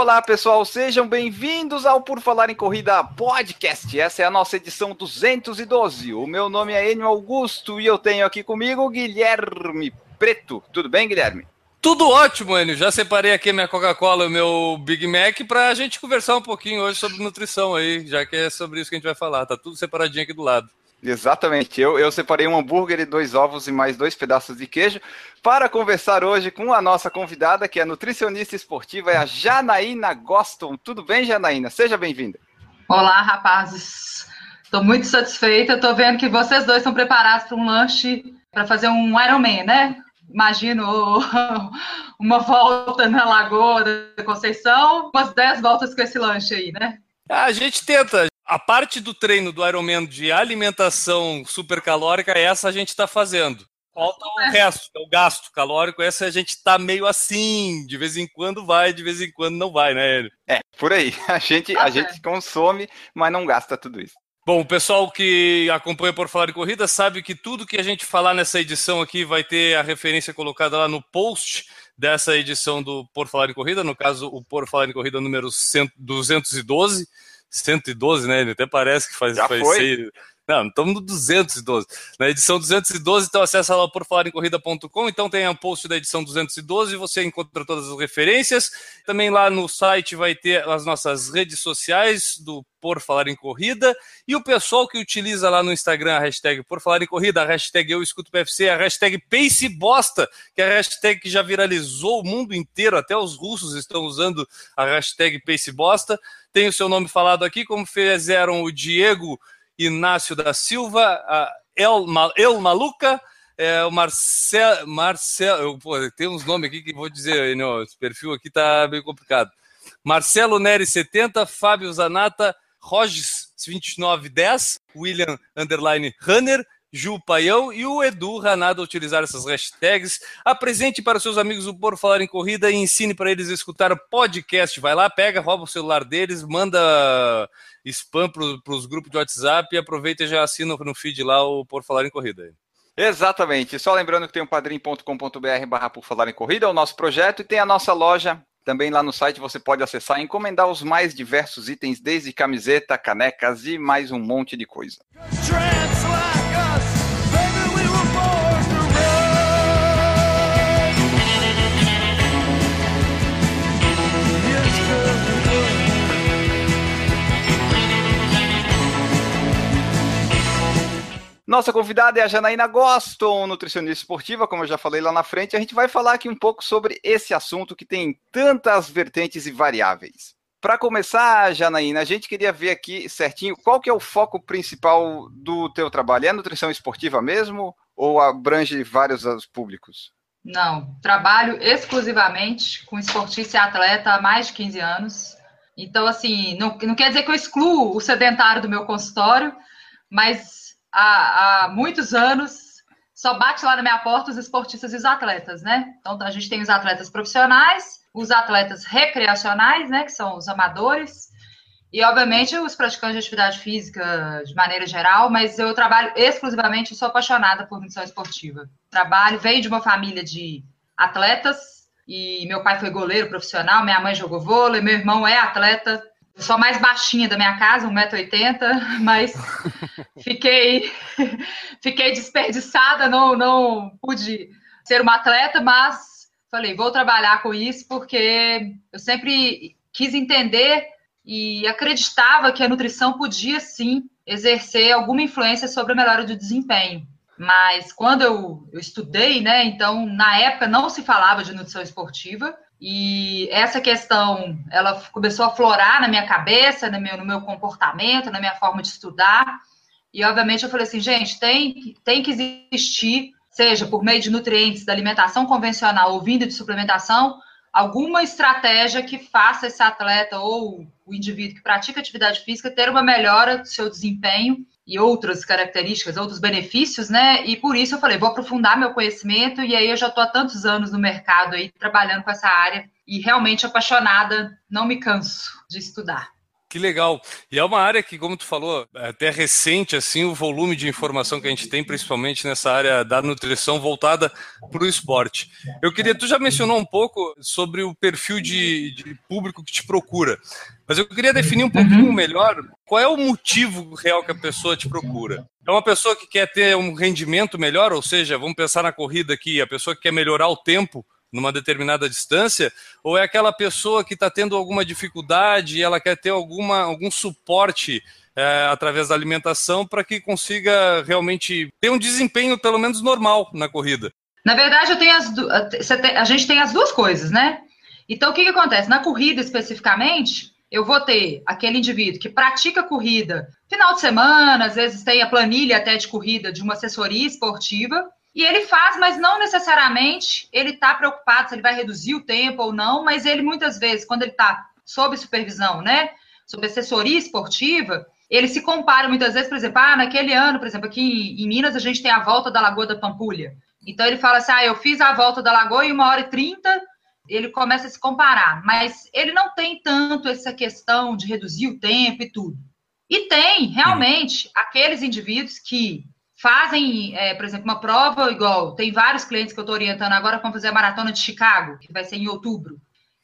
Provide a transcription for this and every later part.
Olá pessoal, sejam bem-vindos ao Por Falar em Corrida Podcast. Essa é a nossa edição 212. O meu nome é Enio Augusto e eu tenho aqui comigo Guilherme Preto. Tudo bem, Guilherme? Tudo ótimo, Enio. Já separei aqui minha Coca-Cola e o meu Big Mac para a gente conversar um pouquinho hoje sobre nutrição aí, já que é sobre isso que a gente vai falar. Tá tudo separadinho aqui do lado. Exatamente. Eu, eu separei um hambúrguer e dois ovos e mais dois pedaços de queijo para conversar hoje com a nossa convidada, que é nutricionista esportiva, é a Janaína Goston. Tudo bem, Janaína? Seja bem-vinda. Olá, rapazes. Estou muito satisfeita. Estou vendo que vocês dois estão preparados para um lanche para fazer um Ironman, né? Imagino uma volta na Lagoa da Conceição, umas 10 voltas com esse lanche aí, né? A gente tenta. A parte do treino do Ironman de alimentação supercalórica, essa a gente está fazendo. Falta o resto, o gasto calórico. Essa a gente está meio assim, de vez em quando vai, de vez em quando não vai, né? É, por aí. A gente, a gente consome, mas não gasta tudo isso. Bom, o pessoal que acompanha por falar em corrida sabe que tudo que a gente falar nessa edição aqui vai ter a referência colocada lá no post dessa edição do Por Falar em Corrida, no caso, o Por Falar em Corrida número 212. 112, né? Ele até parece que faz, Já faz foi? seis- Não, estamos no 212. Na edição 212, então acessa lá o porfalarencorrida.com, então tem o post da edição 212, você encontra todas as referências. Também lá no site vai ter as nossas redes sociais do Por Falar em Corrida e o pessoal que utiliza lá no Instagram a hashtag Por Falar em Corrida, a hashtag Eu Escuto PFC, a hashtag Pace Bosta, que é a hashtag que já viralizou o mundo inteiro, até os russos estão usando a hashtag Pace Bosta. Tem o seu nome falado aqui, como fizeram o Diego Inácio da Silva, a El, El Maluca, é, o Marcel, Marcel tem uns nomes aqui que vou dizer, não, esse perfil aqui tá meio complicado. Marcelo Neri 70, Fábio Zanata, Roges 2910, William Underline Runner, Ju Paião e o Edu Ranada utilizar essas hashtags. Apresente para os seus amigos o Por Falar em Corrida e ensine para eles a escutar o podcast. Vai lá, pega, rouba o celular deles, manda spam para os grupos de WhatsApp e aproveita e já assina no feed lá o Por Falar em Corrida. Exatamente. Só lembrando que tem o padrim.com.br barra por falar em corrida, é o nosso projeto, e tem a nossa loja. Também lá no site você pode acessar e encomendar os mais diversos itens, desde camiseta, canecas e mais um monte de coisa. Trance Nossa convidada é a Janaína Goston, nutricionista esportiva, como eu já falei lá na frente. A gente vai falar aqui um pouco sobre esse assunto que tem tantas vertentes e variáveis. Para começar, Janaína, a gente queria ver aqui certinho qual que é o foco principal do teu trabalho. É nutrição esportiva mesmo ou abrange vários os públicos? Não, trabalho exclusivamente com esportista e atleta há mais de 15 anos. Então, assim, não, não quer dizer que eu excluo o sedentário do meu consultório, mas há, há muitos anos só bate lá na minha porta os esportistas e os atletas, né? Então, a gente tem os atletas profissionais, os atletas recreacionais, né, que são os amadores, e, obviamente, os praticantes de atividade física de maneira geral, mas eu trabalho exclusivamente, eu sou apaixonada por nutrição esportiva. Trabalho, venho de uma família de atletas, e meu pai foi goleiro profissional, minha mãe jogou vôlei, meu irmão é atleta. Eu sou a mais baixinha da minha casa, 1,80m, mas fiquei, fiquei desperdiçada, não, não pude ser uma atleta, mas falei, vou trabalhar com isso porque eu sempre quis entender e acreditava que a nutrição podia sim exercer alguma influência sobre a melhora do desempenho. Mas quando eu, eu estudei, né, então na época não se falava de nutrição esportiva e essa questão ela começou a florar na minha cabeça, no meu, no meu comportamento, na minha forma de estudar. E obviamente eu falei assim, gente, tem, tem que existir, seja por meio de nutrientes da alimentação convencional ou vindo de suplementação, alguma estratégia que faça esse atleta ou o indivíduo que pratica atividade física ter uma melhora do seu desempenho e outras características, outros benefícios, né? E por isso eu falei, vou aprofundar meu conhecimento e aí eu já estou há tantos anos no mercado aí trabalhando com essa área e realmente apaixonada, não me canso de estudar. Que legal. E é uma área que, como tu falou, é até recente, assim, o volume de informação que a gente tem, principalmente nessa área da nutrição voltada para o esporte. Eu queria, tu já mencionou um pouco sobre o perfil de, de público que te procura, mas eu queria definir um pouquinho uhum. melhor qual é o motivo real que a pessoa te procura. É uma pessoa que quer ter um rendimento melhor, ou seja, vamos pensar na corrida aqui, a pessoa que quer melhorar o tempo numa determinada distância, ou é aquela pessoa que está tendo alguma dificuldade e ela quer ter alguma, algum suporte é, através da alimentação para que consiga realmente ter um desempenho pelo menos normal na corrida? Na verdade, eu tenho as a gente tem as duas coisas, né? Então, o que, que acontece? Na corrida especificamente, eu vou ter aquele indivíduo que pratica corrida final de semana, às vezes tem a planilha até de corrida de uma assessoria esportiva, e ele faz, mas não necessariamente ele está preocupado se ele vai reduzir o tempo ou não, mas ele muitas vezes, quando ele está sob supervisão, né, sob assessoria esportiva, ele se compara muitas vezes, por exemplo, ah, naquele ano, por exemplo, aqui em Minas a gente tem a volta da Lagoa da Pampulha. Então ele fala assim, ah, eu fiz a volta da Lagoa em uma hora e trinta, ele começa a se comparar, mas ele não tem tanto essa questão de reduzir o tempo e tudo. E tem, realmente, aqueles indivíduos que fazem, é, por exemplo, uma prova igual. Tem vários clientes que eu estou orientando agora para fazer a maratona de Chicago, que vai ser em outubro.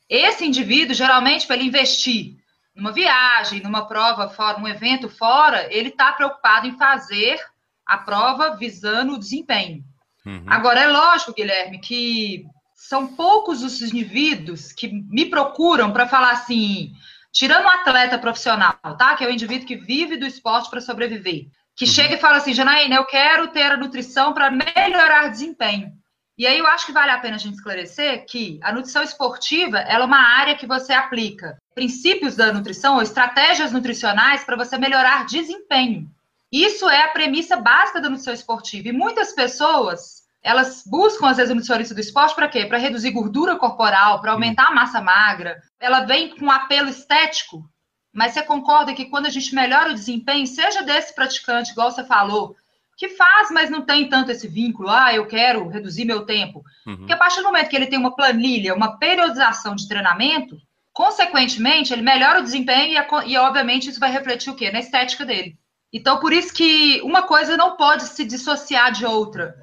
Esse indivíduo, geralmente, para ele investir numa viagem, numa prova fora, um evento fora, ele está preocupado em fazer a prova visando o desempenho. Uhum. Agora, é lógico, Guilherme, que são poucos os indivíduos que me procuram para falar assim, tirando o atleta profissional, tá? Que é o indivíduo que vive do esporte para sobreviver que uhum. chega e fala assim, Janaína, eu quero ter a nutrição para melhorar desempenho. E aí eu acho que vale a pena a gente esclarecer que a nutrição esportiva ela é uma área que você aplica princípios da nutrição ou estratégias nutricionais para você melhorar desempenho. Isso é a premissa básica da nutrição esportiva. E muitas pessoas, elas buscam, às vezes, o nutricionista do esporte para quê? Para reduzir gordura corporal, para aumentar a massa magra. Ela vem com um apelo estético mas você concorda que quando a gente melhora o desempenho, seja desse praticante, igual você falou, que faz, mas não tem tanto esse vínculo, ah, eu quero reduzir meu tempo. Uhum. Porque a partir do momento que ele tem uma planilha, uma periodização de treinamento, consequentemente, ele melhora o desempenho e, e obviamente, isso vai refletir o quê? Na estética dele. Então, por isso que uma coisa não pode se dissociar de outra.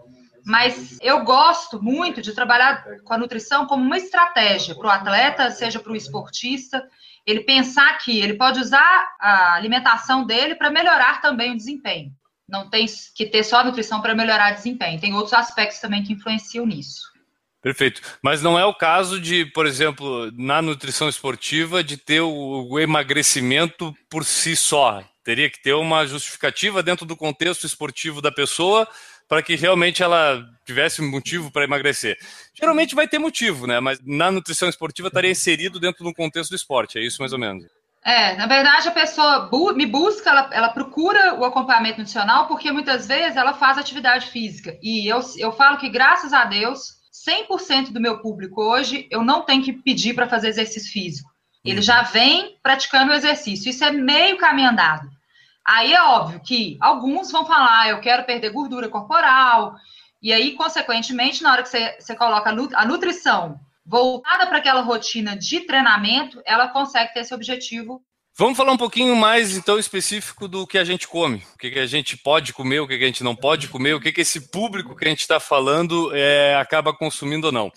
Mas eu gosto muito de trabalhar com a nutrição como uma estratégia para o atleta, seja para o esportista, ele pensar que ele pode usar a alimentação dele para melhorar também o desempenho. Não tem que ter só a nutrição para melhorar o desempenho, tem outros aspectos também que influenciam nisso. Perfeito. Mas não é o caso de, por exemplo, na nutrição esportiva, de ter o, emagrecimento por si só. Teria que ter uma justificativa dentro do contexto esportivo da pessoa para que realmente ela tivesse um motivo para emagrecer. Geralmente vai ter motivo, né? Mas na nutrição esportiva estaria inserido dentro do contexto do esporte, é isso mais ou menos. É, na verdade a pessoa bu me busca, ela, ela, procura o acompanhamento nutricional porque muitas vezes ela faz atividade física. E eu, eu falo que, graças a Deus, 100% do meu público hoje, eu não tenho que pedir para fazer exercício físico. Ele uhum. já vem praticando o exercício. Isso é meio caminho andado. Aí é óbvio que alguns vão falar, eu quero perder gordura corporal, e aí, consequentemente, na hora que você, você coloca a nutrição voltada para aquela rotina de treinamento, ela consegue ter esse objetivo. Vamos falar um pouquinho mais, então, específico do que a gente come. O que, a gente pode comer, o que, que a gente não pode comer, o que, que esse público que a gente está falando é, acaba consumindo ou não.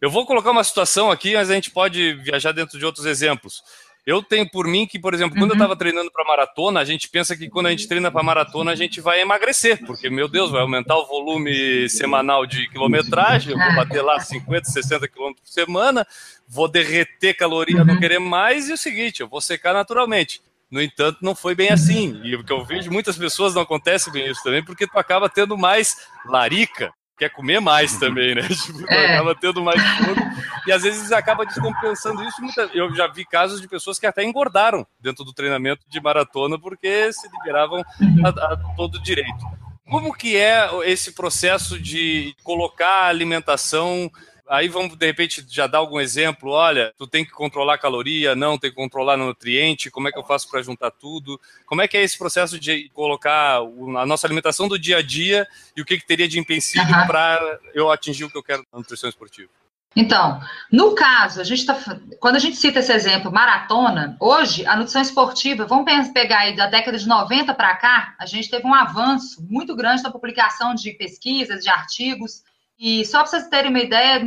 Eu vou colocar uma situação aqui, mas a gente pode viajar dentro de outros exemplos. Eu tenho por mim que, por exemplo, quando uhum. eu estava treinando para maratona, a gente pensa que quando a gente treina para maratona, a gente vai emagrecer, porque, meu Deus, vai aumentar o volume semanal de quilometragem, eu vou bater lá 50, 60 quilômetros por semana, vou derreter caloria, uhum. não querer mais, e o seguinte, eu vou secar naturalmente. No entanto, não foi bem assim. E o que eu vejo, muitas pessoas não acontece bem isso também, porque tu acaba tendo mais larica, quer comer mais também, né? Tipo, é. acaba tendo mais fome. E às vezes acaba descompensando isso. Eu já vi casos de pessoas que até engordaram dentro do treinamento de maratona porque se liberavam a, a todo direito. Como que é esse processo de colocar a alimentação Aí vamos, de repente, já dar algum exemplo. Olha, tu tem que controlar a caloria, não, tem que controlar o nutriente, como é que eu faço para juntar tudo? Como é que é esse processo de colocar a nossa alimentação do dia a dia e o que, que teria de empecilho uhum. para eu atingir o que eu quero na nutrição esportiva? Então, no caso, a gente tá, quando a gente cita esse exemplo, maratona, hoje a nutrição esportiva, vamos pegar aí da década de 90 para cá, a gente teve um avanço muito grande na publicação de pesquisas, de artigos, e só para vocês terem uma ideia,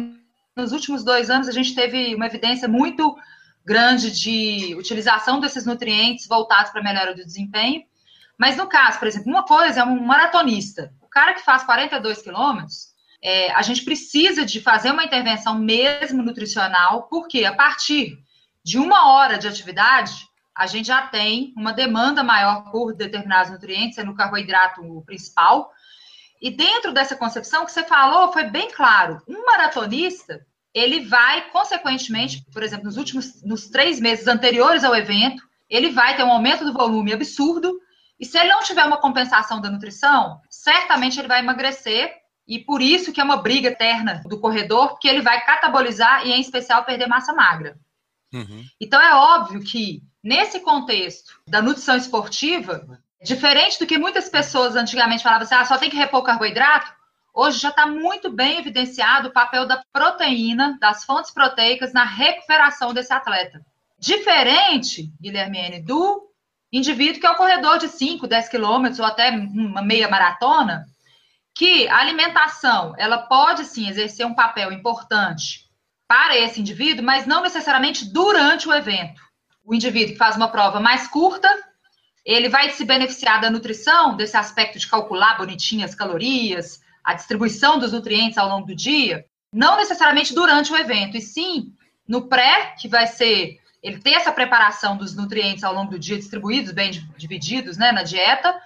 nos últimos dois anos a gente teve uma evidência muito grande de utilização desses nutrientes voltados para a melhora do desempenho. Mas no caso, por exemplo, uma coisa é um maratonista, o cara que faz 42 quilômetros, é, a gente precisa de fazer uma intervenção mesmo nutricional, porque a partir de uma hora de atividade, a gente já tem uma demanda maior por determinados nutrientes, sendo o carboidrato principal. E dentro dessa concepção que você falou, foi bem claro. Um maratonista, ele vai, consequentemente, por exemplo, nos últimos, nos três meses anteriores ao evento, ele vai ter um aumento do volume absurdo. E se ele não tiver uma compensação da nutrição, certamente ele vai emagrecer e por isso que é uma briga eterna do corredor, porque ele vai catabolizar e, em especial, perder massa magra. Uhum. Então, é óbvio que, nesse contexto da nutrição esportiva, diferente do que muitas pessoas antigamente falavam assim, ah, só tem que repor carboidrato, hoje já está muito bem evidenciado o papel da proteína, das fontes proteicas, na recuperação desse atleta. Diferente, Guilherme, do indivíduo que é o corredor de 5, 10 quilômetros ou até uma meia maratona, que a alimentação ela pode sim exercer um papel importante para esse indivíduo, mas não necessariamente durante o evento. O indivíduo que faz uma prova mais curta, ele vai se beneficiar da nutrição, desse aspecto de calcular bonitinho as calorias, a distribuição dos nutrientes ao longo do dia, não necessariamente durante o evento, e sim no pré, que vai ser ele ter essa preparação dos nutrientes ao longo do dia distribuídos, bem divididos né, na dieta,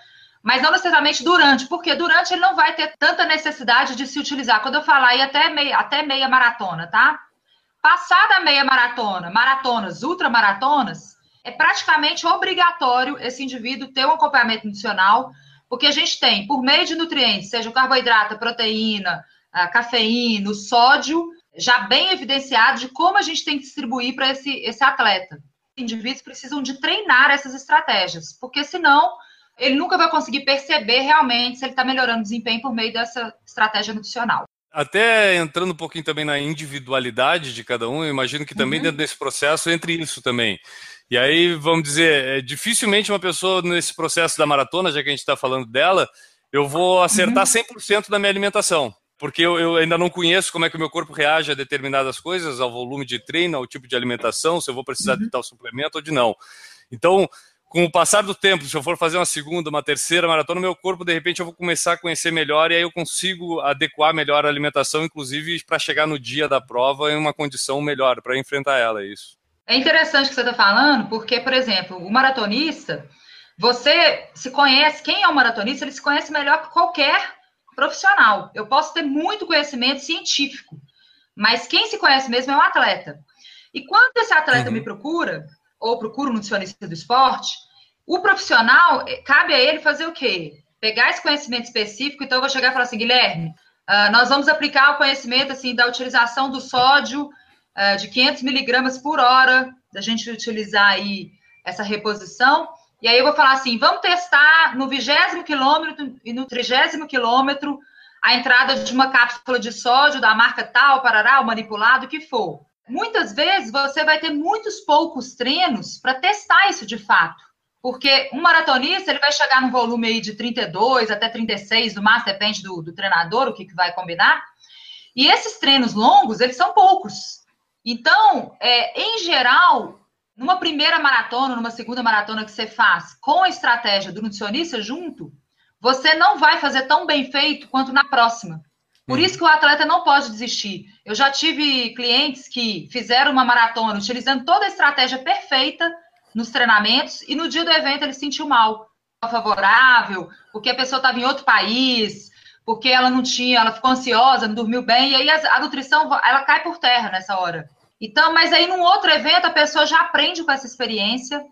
mas não necessariamente durante, porque durante ele não vai ter tanta necessidade de se utilizar. Quando eu falar aí até meia, até meia maratona, tá? Passada a meia maratona, maratonas, ultramaratonas, é praticamente obrigatório esse indivíduo ter um acompanhamento nutricional, porque a gente tem, por meio de nutrientes, seja o carboidrato, a proteína, a cafeína, o sódio, já bem evidenciado de como a gente tem que distribuir para esse, esse atleta. Indivíduos precisam de treinar essas estratégias, porque senão ele nunca vai conseguir perceber realmente se ele está melhorando o desempenho por meio dessa estratégia nutricional. Até entrando um pouquinho também na individualidade de cada um, eu imagino que também uhum. dentro desse processo entre isso também. E aí, vamos dizer, é, dificilmente uma pessoa nesse processo da maratona, já que a gente está falando dela, eu vou acertar uhum. 100% da minha alimentação. Porque eu, eu, ainda não conheço como é que o meu corpo reage a determinadas coisas, ao volume de treino, ao tipo de alimentação, se eu vou precisar uhum. de tal suplemento ou de não. Então, com o passar do tempo, se eu for fazer uma segunda, uma terceira maratona, meu corpo, de repente, eu vou começar a conhecer melhor e aí eu consigo adequar melhor a alimentação, inclusive para chegar no dia da prova em uma condição melhor para enfrentar ela, é isso. É interessante o que você está falando, porque, por exemplo, o maratonista, você se conhece, quem é um maratonista, ele se conhece melhor que qualquer profissional. Eu posso ter muito conhecimento científico, mas quem se conhece mesmo é o um atleta. E quando esse atleta uhum. me procura, ou procura um nutricionista do esporte, o profissional, eh, cabe a ele fazer o quê? Pegar esse conhecimento específico, então eu vou chegar e falar assim, Guilherme, uh, nós vamos aplicar o conhecimento assim da utilização do sódio de 500 miligramas por hora, da gente utilizar aí essa reposição, e aí eu vou falar assim, vamos testar no vigésimo quilômetro e no trigésimo quilômetro a entrada de uma cápsula de sódio da marca tal, parará, o manipulado, o que for. Muitas vezes você vai ter muitos poucos treinos para testar isso de fato. Porque um maratonista ele vai chegar num volume aí de 32 até 36, no máximo, depende do, do treinador, o que, que vai combinar. E esses treinos longos, eles são poucos. Então, é, em geral, numa primeira maratona, numa segunda maratona que você faz com a estratégia do nutricionista junto, você não vai fazer tão bem feito quanto na próxima. Por isso que o atleta não pode desistir. Eu já tive clientes que fizeram uma maratona utilizando toda a estratégia perfeita nos treinamentos e no dia do evento ele se sentiu mal, favorável, porque a pessoa estava em outro país, porque ela não tinha, ela ficou ansiosa, não dormiu bem, e aí a, a nutrição ela cai por terra nessa hora. Então, mas aí num outro evento a pessoa já aprende com essa experiência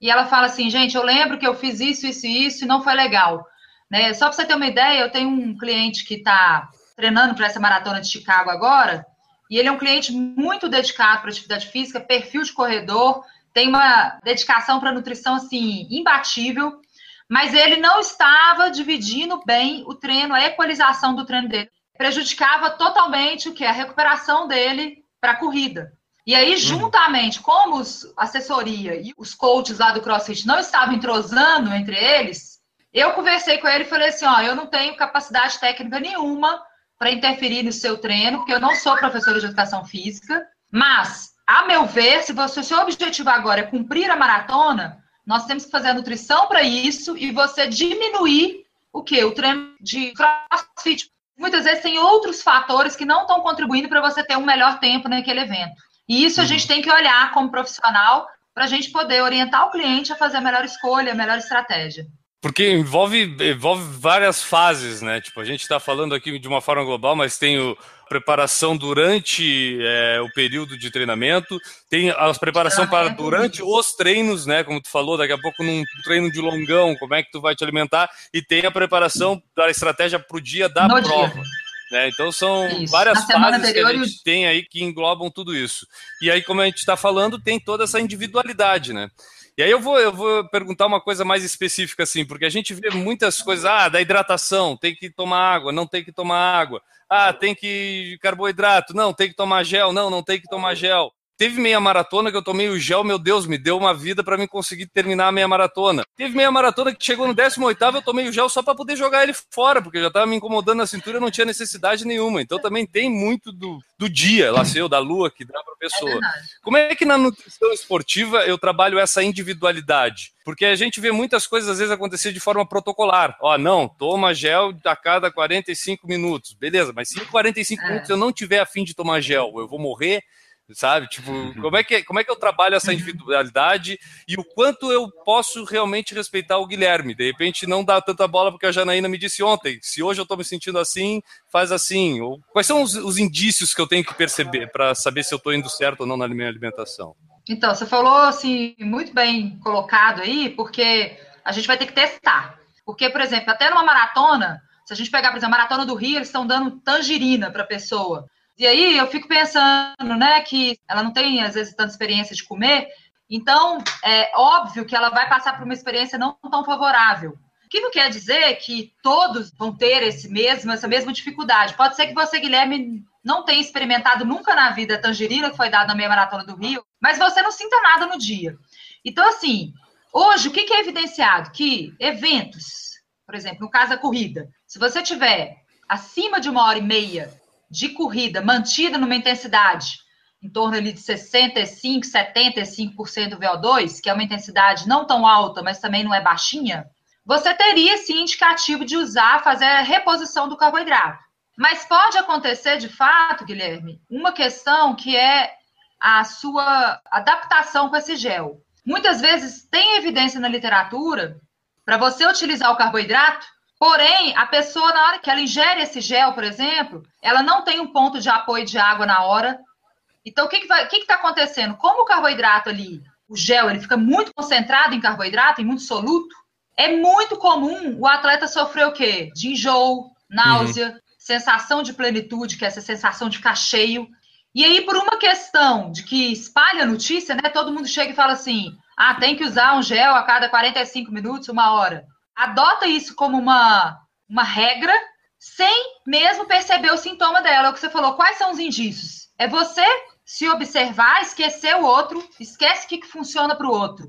e ela fala assim, gente, eu lembro que eu fiz isso, isso e isso e não foi legal. Né? Só para você ter uma ideia, eu tenho um cliente que está treinando para essa maratona de Chicago agora, E ele é um cliente muito dedicado para atividade física, perfil de corredor, tem uma dedicação para nutrição assim imbatível, mas ele não estava dividindo bem o treino, a equalização do treino dele. Prejudicava totalmente o que a recuperação dele para a corrida. E aí, juntamente, como os, a assessoria e os coaches lá do CrossFit não estavam entrosando entre eles, eu conversei com ele e falei assim: ó, eu não tenho capacidade técnica nenhuma para interferir no seu treino, porque eu não sou professora de educação física, mas, a meu ver, se você, seu objetivo agora é cumprir a maratona, nós temos que fazer a nutrição para isso e você diminuir o que? O treino de crossfit. Muitas vezes tem outros fatores que não estão contribuindo para você ter um melhor tempo naquele evento. E isso a gente tem que olhar como profissional para a gente poder orientar o cliente a fazer a melhor escolha, a melhor estratégia. Porque envolve, envolve várias fases, né? Tipo, a gente está falando aqui de uma forma global, mas tem o preparação durante é, o período de treinamento, tem a preparação para durante os treinos, né? Como tu falou, daqui a pouco num treino de longão, como é que tu vai te alimentar, e tem a preparação da estratégia para o dia da No prova. dia. né? Então são Isso. várias fases que a anterior e o- gente tem aí que englobam tudo isso. E aí, como a gente está falando, tem toda essa individualidade, né? E aí eu vou, eu vou perguntar uma coisa mais específica, assim, porque a gente vê muitas coisas, ah, da hidratação, tem que tomar água, não tem que tomar água. Ah, tem que carboidrato, não, tem que tomar gel, não, não tem que tomar gel. Teve meia maratona que eu tomei o gel, meu Deus, me deu uma vida para mim conseguir terminar a meia maratona. Teve meia maratona que chegou no 18º, eu tomei o gel só para poder jogar ele fora, porque já estava me incomodando na cintura, não tinha necessidade nenhuma. Então também tem muito do, do dia, lá seu, da lua, que dá para É pessoa. verdade. Como é que na nutrição esportiva eu trabalho essa individualidade? Porque a gente vê muitas coisas às vezes acontecer de forma protocolar. Ó, não, toma gel a cada 45 minutos. Beleza, mas se em 45 É. minutos eu não tiver afim de tomar gel, eu vou morrer, sabe? Tipo, como é que, como é que eu trabalho essa individualidade e o quanto eu posso realmente respeitar o Guilherme? De repente não dá tanta bola porque a Janaína me disse ontem, se hoje eu tô me sentindo assim, faz assim. Ou, quais são os, os indícios que eu tenho que perceber para saber se eu tô indo certo ou não na minha alimentação? Então, você falou assim, muito bem colocado aí, porque a gente vai ter que testar. Porque, por exemplo, até numa maratona, se a gente pegar, por exemplo, a maratona do Rio, eles estão dando tangerina para a pessoa. E aí eu fico pensando, né, que ela não tem, às vezes, tanta experiência de comer, então é óbvio que ela vai passar por uma experiência não tão favorável. O que não quer dizer que todos vão ter esse mesmo, essa mesma dificuldade. Pode ser que você, Guilherme, não tenha experimentado nunca na vida a tangerina que foi dada na meia maratona do Rio, mas você não sinta nada no dia. Então, assim, hoje, o que é evidenciado? Que eventos, por exemplo, no caso da corrida, se você tiver acima de uma hora e meia de corrida mantida numa intensidade em torno ali de 65, 75% do VO2, que é uma intensidade não tão alta, mas também não é baixinha, você teria sim indicativo de usar, fazer a reposição do carboidrato. Mas pode acontecer, de fato, Guilherme, uma questão que é a sua adaptação com esse gel. Muitas vezes tem evidência na literatura para você utilizar o carboidrato, porém, a pessoa, na hora que ela ingere esse gel, por exemplo, ela não tem um ponto de apoio de água na hora. Então, o que está que que que tá acontecendo? Como o carboidrato ali, o gel, ele fica muito concentrado em carboidrato, em muito soluto, é muito comum o atleta sofrer o quê? De enjoo, náusea, sensação de plenitude, que é essa sensação de ficar cheio. E aí, por uma questão de que espalha a notícia, né? Todo mundo chega e fala assim: ah, tem que usar um gel a cada 45 minutos, uma hora. Adota isso como uma, uma regra, sem mesmo perceber o sintoma dela. É o que você falou. Quais são os indícios? É você se observar, esquecer o outro, esquece o que, que funciona para o outro.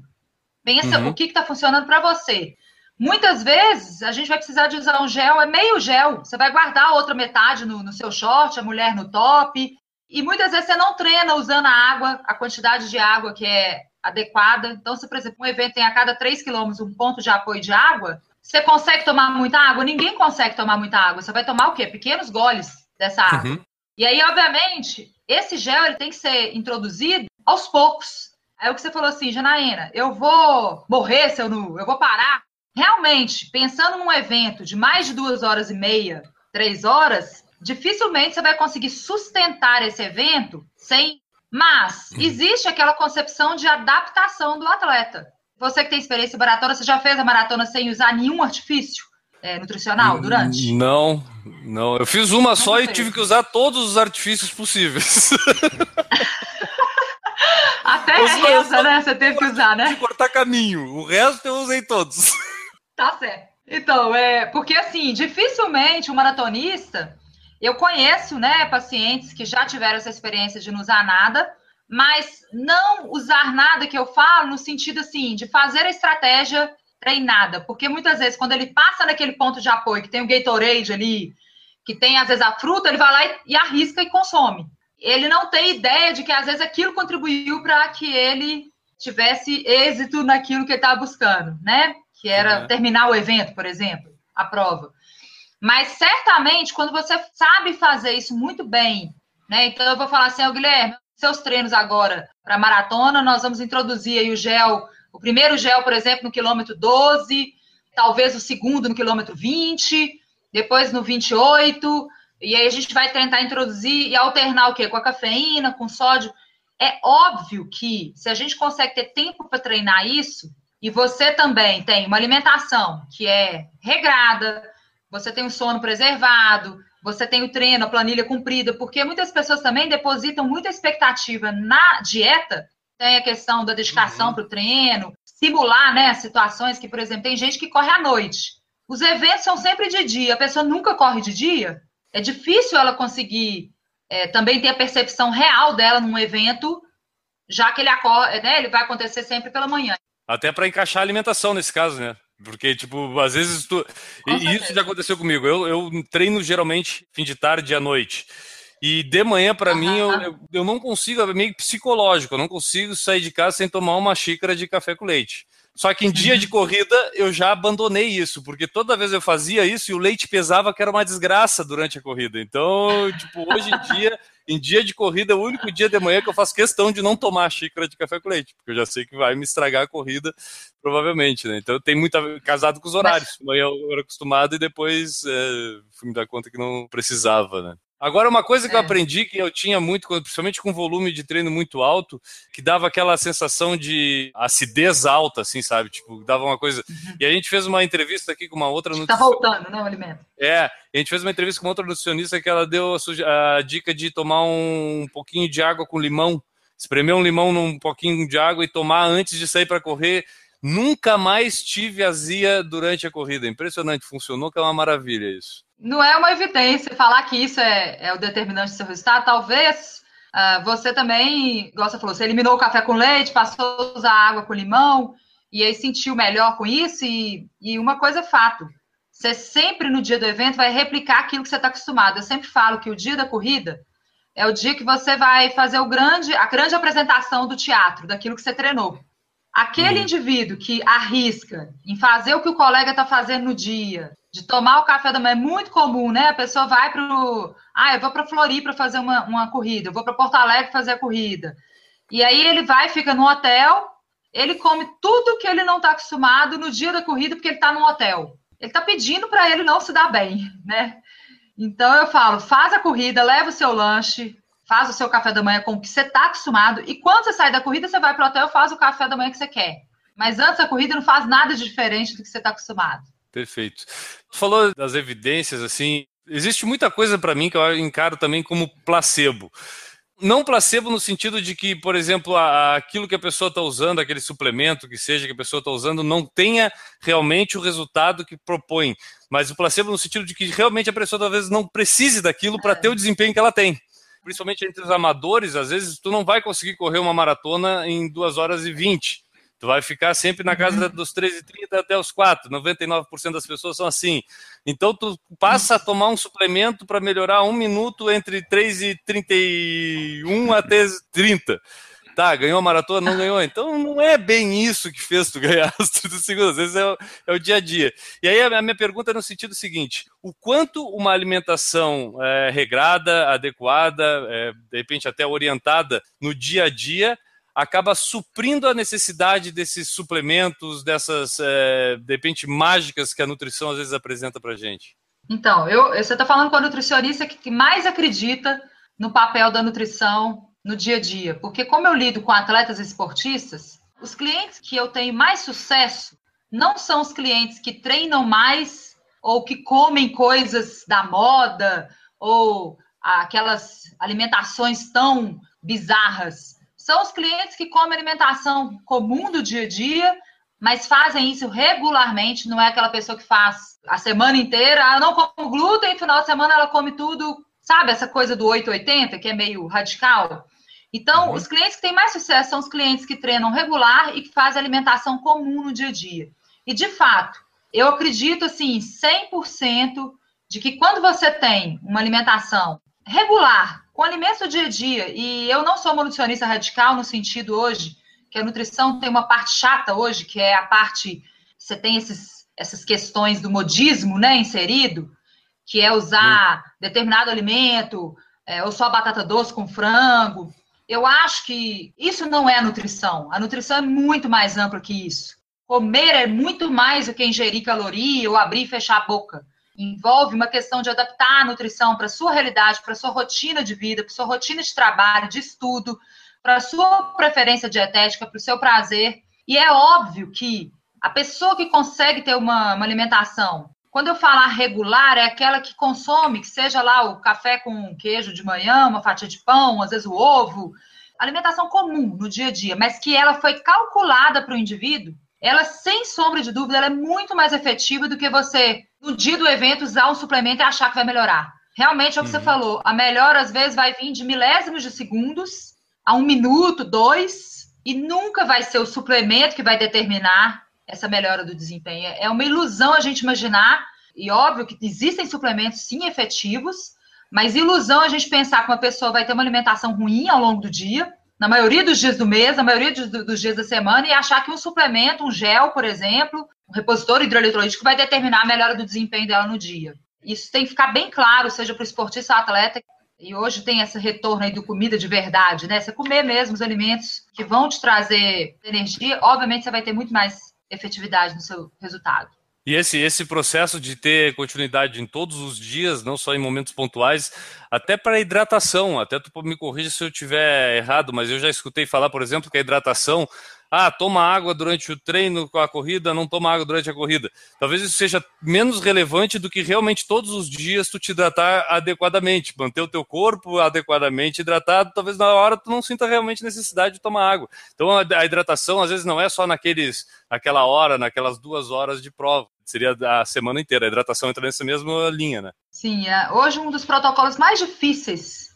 Pensa Uhum. o que está funcionando para você. Muitas vezes a gente vai precisar de usar um gel, é meio gel. Você vai guardar a outra metade no, no seu short, a mulher no top. E muitas vezes você não treina usando a água, a quantidade de água que é adequada. Então, se, por exemplo, um evento tem a cada 3 quilômetros um ponto de apoio de água, você consegue tomar muita água? Ninguém consegue tomar muita água. Você vai tomar o quê? Pequenos goles dessa água. Uhum. E aí, obviamente, esse gel ele tem que ser introduzido aos poucos. Aí o que você falou assim, Janaína, eu vou morrer se eu não. Eu vou parar. Realmente, pensando num evento de mais de duas horas e meia, três horas, dificilmente você vai conseguir sustentar esse evento sem. Mas existe aquela concepção de adaptação do atleta. Você que tem experiência em maratona, você já fez a maratona sem usar nenhum artifício? é, nutricional durante? Não, não. Eu fiz uma só Nunca e fez. tive que usar todos os artifícios possíveis. Até eu reza, né? Você teve que usar, né? cortar caminho. O resto eu usei todos. Tá certo. Então, é porque assim, dificilmente o maratonista, eu conheço, né, pacientes que já tiveram essa experiência de não usar nada, mas não usar nada que eu falo no sentido assim, de fazer a estratégia treinada, porque muitas vezes quando ele passa naquele ponto de apoio, que tem o Gatorade ali, que tem às vezes a fruta, ele vai lá e, e arrisca e consome. Ele não tem ideia de que às vezes aquilo contribuiu para que ele tivesse êxito naquilo que ele estava buscando, né? Que era Uhum. terminar o evento, por exemplo, a prova. Mas certamente, quando você sabe fazer isso muito bem, né? Então eu vou falar assim, ó, Guilherme, seus treinos agora para maratona, nós vamos introduzir aí o gel, o primeiro gel, por exemplo, no quilômetro 12, talvez o segundo no quilômetro 20, depois no 28, e aí a gente vai tentar introduzir e alternar o quê? Com a cafeína, com sódio. É óbvio que se a gente consegue ter tempo para treinar isso, e você também tem uma alimentação que é regrada, você tem o sono preservado, você tem o treino, a planilha cumprida, porque muitas pessoas também depositam muita expectativa na dieta, tem a questão da dedicação Uhum. para o treino, simular né, situações que, por exemplo, tem gente que corre à noite. Os eventos são sempre de dia, a pessoa nunca corre de dia, é difícil ela conseguir é, também ter a percepção real dela num evento, já que ele, acorda, né, ele vai acontecer sempre pela manhã. Até para encaixar a alimentação nesse caso, né? Porque, tipo, às vezes tu. E isso já aconteceu comigo. Eu, eu treino geralmente fim de tarde e à noite. E de manhã, para mim, eu, eu, eu não consigo, é meio psicológico, eu não consigo sair de casa sem tomar uma xícara de café com leite. Só que em dia Uhum. de corrida eu já abandonei isso, porque toda vez eu fazia isso e o leite pesava que era uma desgraça durante a corrida. Então, tipo, hoje em dia, em dia de corrida, é o único dia de manhã que eu faço questão de não tomar xícara de café com leite, porque eu já sei que vai me estragar a corrida, provavelmente, né? Então tem muito a ver- casado com os horários. Manhã eu era acostumado e depois é, fui me dar conta que não precisava, né? Agora, uma coisa que eu É. aprendi que eu tinha muito, principalmente com volume de treino muito alto, que dava aquela sensação de acidez alta, assim, sabe? Tipo, dava uma coisa. E a gente fez uma entrevista aqui com uma outra Tá nutricionista. voltando, né, o alimento? É, a gente fez uma entrevista com outra nutricionista que ela deu a, suge- a dica de tomar um, pouquinho de água com limão, espremer um limão num pouquinho de água e tomar antes de sair para correr. Nunca mais tive azia durante a corrida. Impressionante, funcionou, que é uma maravilha isso. Não é uma evidência falar que isso é, é o determinante do seu resultado. Talvez ah, você também, igual você falou, você eliminou o café com leite, passou a usar água com limão, e aí sentiu melhor com isso. E, e uma coisa é fato: você sempre no dia do evento vai replicar aquilo que você está acostumado. Eu sempre falo que o dia da corrida é o dia que você vai fazer o grande, a grande apresentação do teatro, daquilo que você treinou. Aquele Uhum. indivíduo que arrisca em fazer o que o colega está fazendo no dia, de tomar o café da manhã, é muito comum, né? A pessoa vai para o. Ah, eu vou para Floripa fazer uma, uma corrida, eu vou para Porto Alegre fazer a corrida. E aí ele vai, fica no hotel, ele come tudo que ele não está acostumado no dia da corrida, porque ele está no hotel. Ele está pedindo para ele não se dar bem, né? Então eu falo, faz a corrida, leva o seu lanche, faz o seu café da manhã com o que você está acostumado, e quando você sai da corrida, você vai para o hotel e faz o café da manhã que você quer. Mas antes da corrida não faz nada de diferente do que você está acostumado. Perfeito. Tu falou das evidências, assim, existe muita coisa para mim que eu encaro também como placebo. Não placebo no sentido de que, por exemplo, aquilo que a pessoa está usando, aquele suplemento que seja que a pessoa está usando, não tenha realmente o resultado que propõe. Mas o placebo no sentido de que realmente a pessoa talvez não precise daquilo para ter o desempenho que ela tem. Principalmente entre os amadores, às vezes tu não vai conseguir correr uma maratona em 2 horas e 20. Tu vai ficar sempre na casa dos 13h30 até os 4. 99% das pessoas são assim. Então, tu passa a tomar um suplemento para melhorar um minuto entre 3 e 31 até 30. Tá, ganhou a maratona, não ganhou. Então, não é bem isso que fez tu ganhar as 30 segundos. Às vezes é o, é o dia a dia. E aí, a minha pergunta é no sentido seguinte: o quanto uma alimentação é, regrada, adequada, é, de repente até orientada no dia a dia, acaba suprindo a necessidade desses suplementos, dessas, é, de repente, mágicas que a nutrição às vezes apresenta para gente? Então, eu, você está falando com a nutricionista que, que mais acredita no papel da nutrição no dia a dia. Porque como eu lido com atletas esportistas, os clientes que eu tenho mais sucesso não são os clientes que treinam mais ou que comem coisas da moda, ou aquelas alimentações tão bizarras. São os clientes que comem alimentação comum do dia a dia, mas fazem isso regularmente, não é aquela pessoa que faz a semana inteira, ah, não como glúten, no final de semana ela come tudo, sabe essa coisa do 880, que é meio radical? Então, uhum. os clientes que têm mais sucesso são os clientes que treinam regular e que fazem alimentação comum no dia a dia. E, de fato, eu acredito, assim, 100% de que quando você tem uma alimentação regular, com alimentos do dia a dia, e eu não sou uma nutricionista radical no sentido hoje que a nutrição tem uma parte chata hoje, que é a parte, você tem esses, essas questões do modismo, né, inserido, que é usar determinado alimento, é, ou só batata doce com frango. Eu acho que isso não é nutrição. A nutrição é muito mais ampla que isso. Comer é muito mais do que ingerir caloria ou abrir e fechar a boca. Envolve uma questão de adaptar a nutrição para a sua realidade, para a sua rotina de vida, para a sua rotina de trabalho, de estudo, para a sua preferência dietética, para o seu prazer. E é óbvio que a pessoa que consegue ter uma, uma, alimentação, quando eu falar regular, é aquela que consome, que seja lá o café com queijo de manhã, uma fatia de pão, às vezes o ovo, alimentação comum no dia a dia, mas que ela foi calculada para o indivíduo, ela, sem sombra de dúvida, é muito mais efetiva do que você, no dia do evento, usar um suplemento e achar que vai melhorar. Realmente é o que uhum. você falou. A melhora, às vezes, vai vir de milésimos de segundos a um minuto, dois, e nunca vai ser o suplemento que vai determinar essa melhora do desempenho. É uma ilusão a gente imaginar, e óbvio que existem suplementos sim efetivos, mas ilusão a gente pensar que uma pessoa vai ter uma alimentação ruim ao longo do dia, na maioria dos dias do mês, na maioria dos dias da semana, e achar que um suplemento, um gel, por exemplo, um repositor hidroeletrolítico vai determinar a melhora do desempenho dela no dia. Isso tem que ficar bem claro, seja para o esportista ou atleta, e hoje tem esse retorno aí do comida de verdade, né? Você comer mesmo os alimentos que vão te trazer energia, obviamente você vai ter muito mais efetividade no seu resultado. E esse, esse processo de ter continuidade em todos os dias, não só em momentos pontuais, até para hidratação, até tu me corrija se eu estiver errado, mas eu já escutei falar, por exemplo, que a hidratação ah, toma água durante o treino com a corrida, não toma água durante a corrida. Talvez isso seja menos relevante do que realmente todos os dias tu te hidratar adequadamente, manter o teu corpo adequadamente hidratado, talvez na hora tu não sinta realmente necessidade de tomar água. Então a, hidratação às vezes não é só naqueles, naquela hora, naquelas duas horas de prova. Seria a semana inteira. A hidratação entra nessa mesma linha, né? Sim, é, hoje um dos protocolos mais difíceis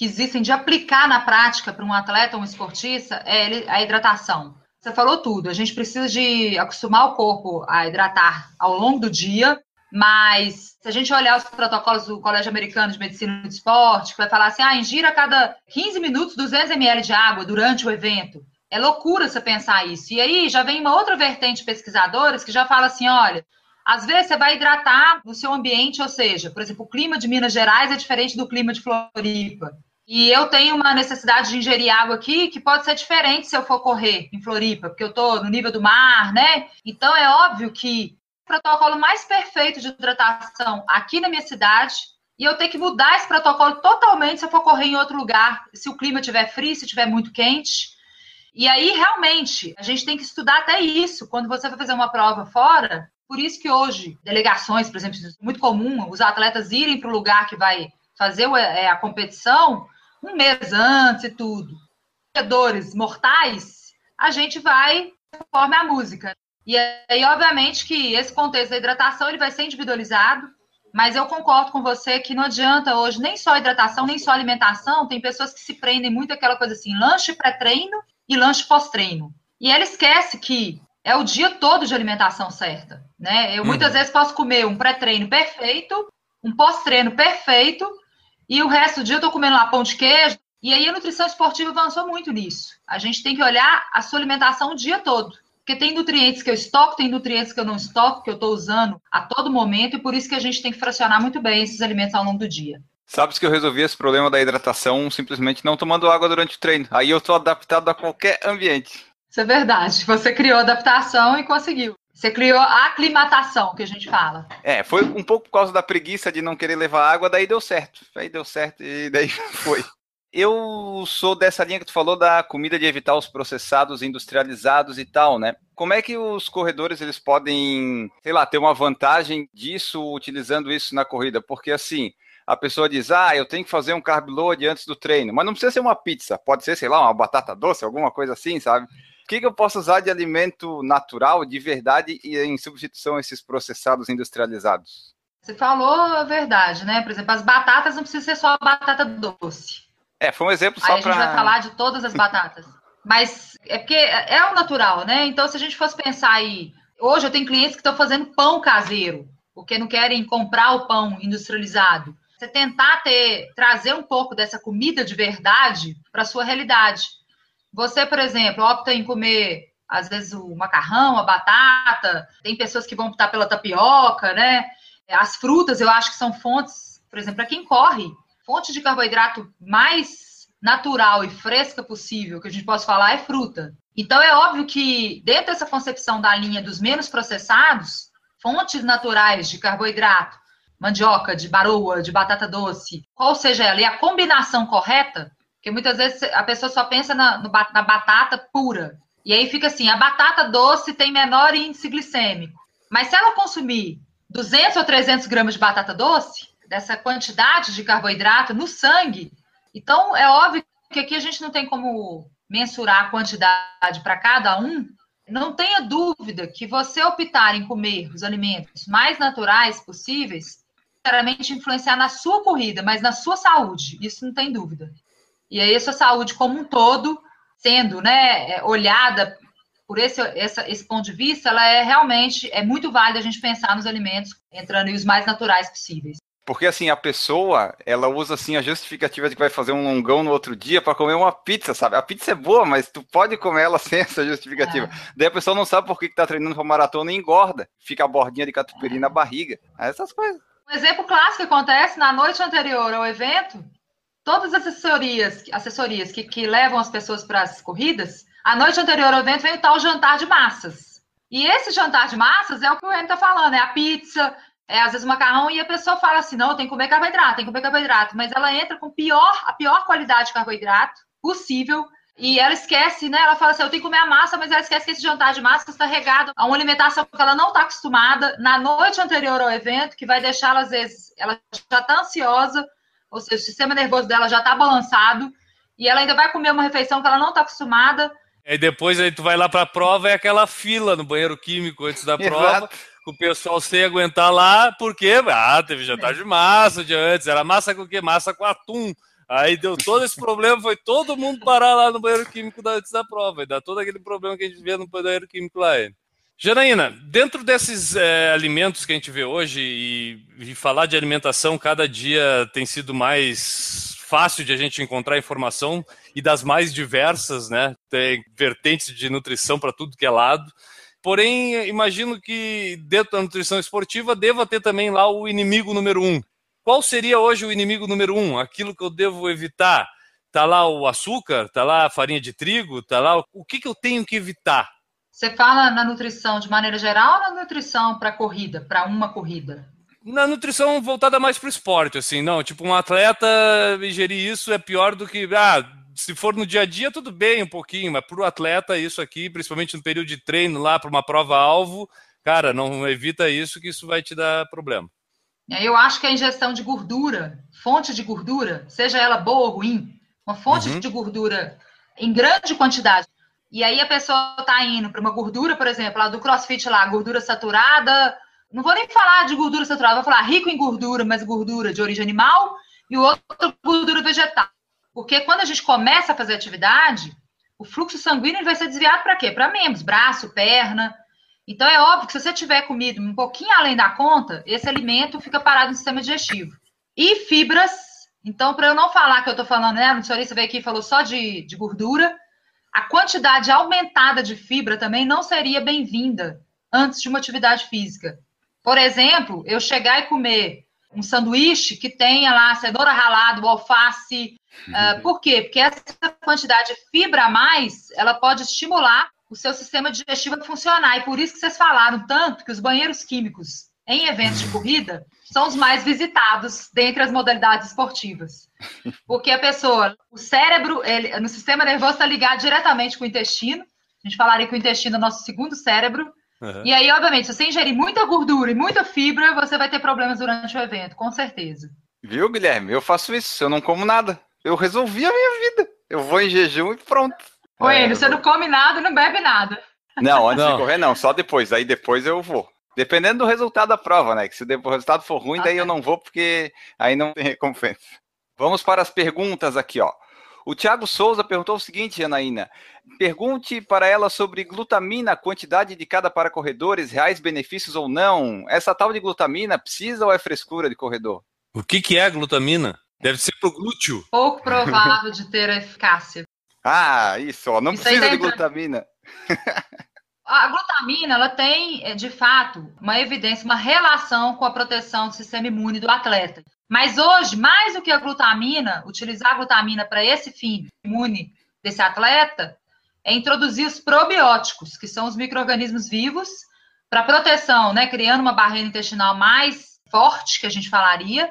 que existem de aplicar na prática para um atleta ou um esportista é a hidratação. Você falou tudo. A gente precisa de acostumar o corpo a hidratar ao longo do dia, mas se a gente olhar os protocolos do Colégio Americano de Medicina do Esporte, que vai falar assim, ah, ingira a cada 15 minutos 200 ml de água durante o evento. É loucura você pensar isso. E aí já vem uma outra vertente de pesquisadores que já fala assim, olha, às vezes você vai hidratar no seu ambiente, ou seja, por exemplo, o clima de Minas Gerais é diferente do clima de Floripa. E eu tenho uma necessidade de ingerir água aqui que pode ser diferente se eu for correr em Floripa, porque eu estou no nível do mar, né? Então é óbvio que o protocolo mais perfeito de hidratação aqui na minha cidade e eu tenho que mudar esse protocolo totalmente se eu for correr em outro lugar, se o clima estiver frio, se estiver muito quente. E aí, realmente, a gente tem que estudar até isso. Quando você vai fazer uma prova fora, por isso que hoje, delegações, por exemplo, é muito comum os atletas irem para o lugar que vai fazer é, a competição um mês antes e tudo, corredores mortais, a gente vai conforme a música. E aí, obviamente, que esse contexto da hidratação ele vai ser individualizado, mas eu concordo com você que não adianta hoje nem só hidratação, nem só alimentação. Tem pessoas que se prendem muito àquela coisa assim, lanche pré-treino e lanche pós-treino. E ela esquece que é o dia todo de alimentação certa, né? Eu muitas uhum. vezes posso comer um pré-treino perfeito, um pós-treino perfeito e o resto do dia eu tô comendo lá pão de queijo. E aí a nutrição esportiva avançou muito nisso. A gente tem que olhar a sua alimentação o dia todo. Porque tem nutrientes que eu estoco, tem nutrientes que eu não estoco, que eu estou usando a todo momento, e por isso que a gente tem que fracionar muito bem esses alimentos ao longo do dia. Sabes que eu resolvi esse problema da hidratação simplesmente não tomando água durante o treino. Aí eu estou adaptado a qualquer ambiente. Isso é verdade. Você criou adaptação e conseguiu. Você criou a aclimatação, que a gente fala. É, foi um pouco por causa da preguiça de não querer levar água, daí deu certo. Aí deu certo e daí foi. Eu sou dessa linha que tu falou da comida de evitar os processados industrializados e tal, né? Como é que os corredores eles podem, sei lá, ter uma vantagem disso utilizando isso na corrida? Porque assim, a pessoa diz: "Ah, eu tenho que fazer um carb load antes do treino", mas não precisa ser uma pizza, pode ser, sei lá, uma batata doce, alguma coisa assim, sabe? O que, que eu posso usar de alimento natural, de verdade, e em substituição a esses processados industrializados? Você falou a verdade, né? Por exemplo, as batatas não precisa ser só batata doce. É, foi um exemplo só a gente vai para. falar de todas as batatas. Mas é porque é o natural, né? Então, se a gente fosse pensar aí, hoje eu tenho clientes que estão fazendo pão caseiro, porque não querem comprar o pão industrializado. Você tentar ter, trazer um pouco dessa comida de verdade para a sua realidade. Você, por exemplo, opta em comer, às vezes, o macarrão, a batata, tem pessoas que vão optar pela tapioca, né? As frutas, eu acho que são fontes, por exemplo, para quem corre, fonte de carboidrato mais natural e fresca possível que a gente possa falar é fruta. Então é óbvio que dentro dessa concepção da linha dos menos processados, fontes naturais de carboidrato, mandioca, de baroa, de batata doce, qual seja ela, e a combinação correta, porque muitas vezes a pessoa só pensa na, na batata pura. E aí fica assim, a batata doce tem menor índice glicêmico. Mas se ela consumir 200 ou 300 gramas de batata doce, dessa quantidade de carboidrato no sangue, então é óbvio que aqui a gente não tem como mensurar a quantidade para cada um. Não tenha dúvida que você optar em comer os alimentos mais naturais possíveis, sinceramente influenciar na sua corrida, mas na sua saúde, isso não tem dúvida. E aí a sua saúde como um todo, sendo né, é, olhada por esse, essa, esse ponto de vista, ela é realmente é muito válida a gente pensar nos alimentos entrando em os mais naturais possíveis. Porque assim, a pessoa, ela usa assim a justificativa de que vai fazer um longão no outro dia para comer uma pizza, sabe? A pizza é boa, mas tu pode comer ela sem essa justificativa. Daí a pessoa não sabe por que, que tá treinando pra maratona e engorda. Fica a bordinha de catupiry na barriga. Essas coisas. Um exemplo clássico que acontece na noite anterior ao evento, todas as assessorias, assessorias que, que levam as pessoas para as corridas, a noite anterior ao evento vem o tal jantar de massas. E esse jantar de massas é o que o Enio está falando, é a pizza, é às vezes macarrão, e a pessoa fala assim, não, tem que comer carboidrato, tem que comer carboidrato, mas ela entra com pior, a pior qualidade de carboidrato possível, e ela esquece, né? Ela fala assim, eu tenho que comer a massa, mas ela esquece que esse jantar de massa está regado a uma alimentação que ela não está acostumada na noite anterior ao evento, que vai deixá-la, às vezes, ela já está ansiosa, ou seja, o sistema nervoso dela já está balançado, e ela ainda vai comer uma refeição que ela não está acostumada. Aí depois aí tu vai lá pra prova, é aquela fila no banheiro químico antes da prova, com o pessoal sem aguentar lá, porque ah, teve jantar de massa de antes, era massa com o quê? Massa com atum. Aí deu todo esse problema, foi todo mundo parar lá no banheiro químico antes da prova, e dá todo aquele problema que a gente vê no banheiro químico lá. hein? Janaína, dentro desses é, alimentos que a gente vê hoje, e, e falar de alimentação cada dia tem sido mais fácil de a gente encontrar informação e das mais diversas, né? Tem vertentes de nutrição para tudo que é lado. Porém, imagino que dentro da nutrição esportiva deva ter também lá o inimigo número um. Qual seria hoje o inimigo número um? Aquilo que eu devo evitar? Tá lá o açúcar, tá lá a farinha de trigo, tá lá o que, que eu tenho que evitar? Você fala na nutrição de maneira geral ou na nutrição para corrida, para uma corrida? Na nutrição voltada mais para o esporte, assim, não, tipo um atleta ingerir isso é pior do que, ah, se for no dia a dia tudo bem um pouquinho, mas para o atleta isso aqui, principalmente no período de treino lá para uma prova alvo, cara, não evita isso que isso vai te dar problema. Eu acho que a ingestão de gordura, fonte de gordura, seja ela boa ou ruim, uma fonte Uhum. de gordura em grande quantidade. E aí a pessoa está indo para uma gordura, por exemplo, lá do crossfit lá, gordura saturada. Não vou nem falar de gordura saturada, vou falar rico em gordura, mas gordura de origem animal, e o outro gordura vegetal. Porque quando a gente começa a fazer atividade, o fluxo sanguíneo vai ser desviado para quê? Para membros, braço, perna. Então é óbvio que se você tiver comido um pouquinho além da conta, esse alimento fica parado no sistema digestivo. E fibras, então, para eu não falar que eu estou falando, né? A nutricionista veio aqui e falou só de, de gordura, a quantidade aumentada de fibra também não seria bem-vinda antes de uma atividade física. Por exemplo, eu chegar e comer um sanduíche que tenha lá cenoura ralada, alface. Uh, por quê? Porque essa quantidade de fibra a mais, ela pode estimular o seu sistema digestivo a funcionar. E por isso que vocês falaram tanto que os banheiros químicos em eventos de corrida são os mais visitados dentre as modalidades esportivas. Porque a pessoa, o cérebro, ele, no sistema nervoso está ligado diretamente com o intestino. A gente falaria que o intestino é o nosso segundo cérebro. Uhum. E aí, obviamente, se você ingerir muita gordura e muita fibra, você vai ter problemas durante o evento, com certeza. Viu, Guilherme? Eu faço isso, eu não como nada. Eu resolvi a minha vida. Eu vou em jejum e pronto. Oi, É, você não come nada e não bebe nada. Não, antes Não. de correr, não, só depois. Aí depois eu vou. Dependendo do resultado da prova, né? Que se o resultado for ruim, Ah, daí eu tá. não vou, porque aí não tem recompensa. Vamos para as perguntas aqui, ó. O Thiago Souza perguntou o seguinte, Janaína. Pergunte para ela sobre glutamina, quantidade de cada para corredores, reais benefícios ou não. Essa tal de glutamina precisa ou é frescura de corredor? O que, que é a glutamina? Deve ser pro glúteo. Pouco provável de ter eficácia. Ah, isso, ó. Não Isso precisa tá de glutamina. A glutamina, ela tem, eh, de fato, uma evidência, uma relação com a proteção do sistema imune do atleta. Mas hoje, mais do que a glutamina, utilizar a glutamina para esse fim imune desse atleta, é introduzir os probióticos, que são os micro-organismos vivos, para proteção, né, criando uma barreira intestinal mais forte, que a gente falaria,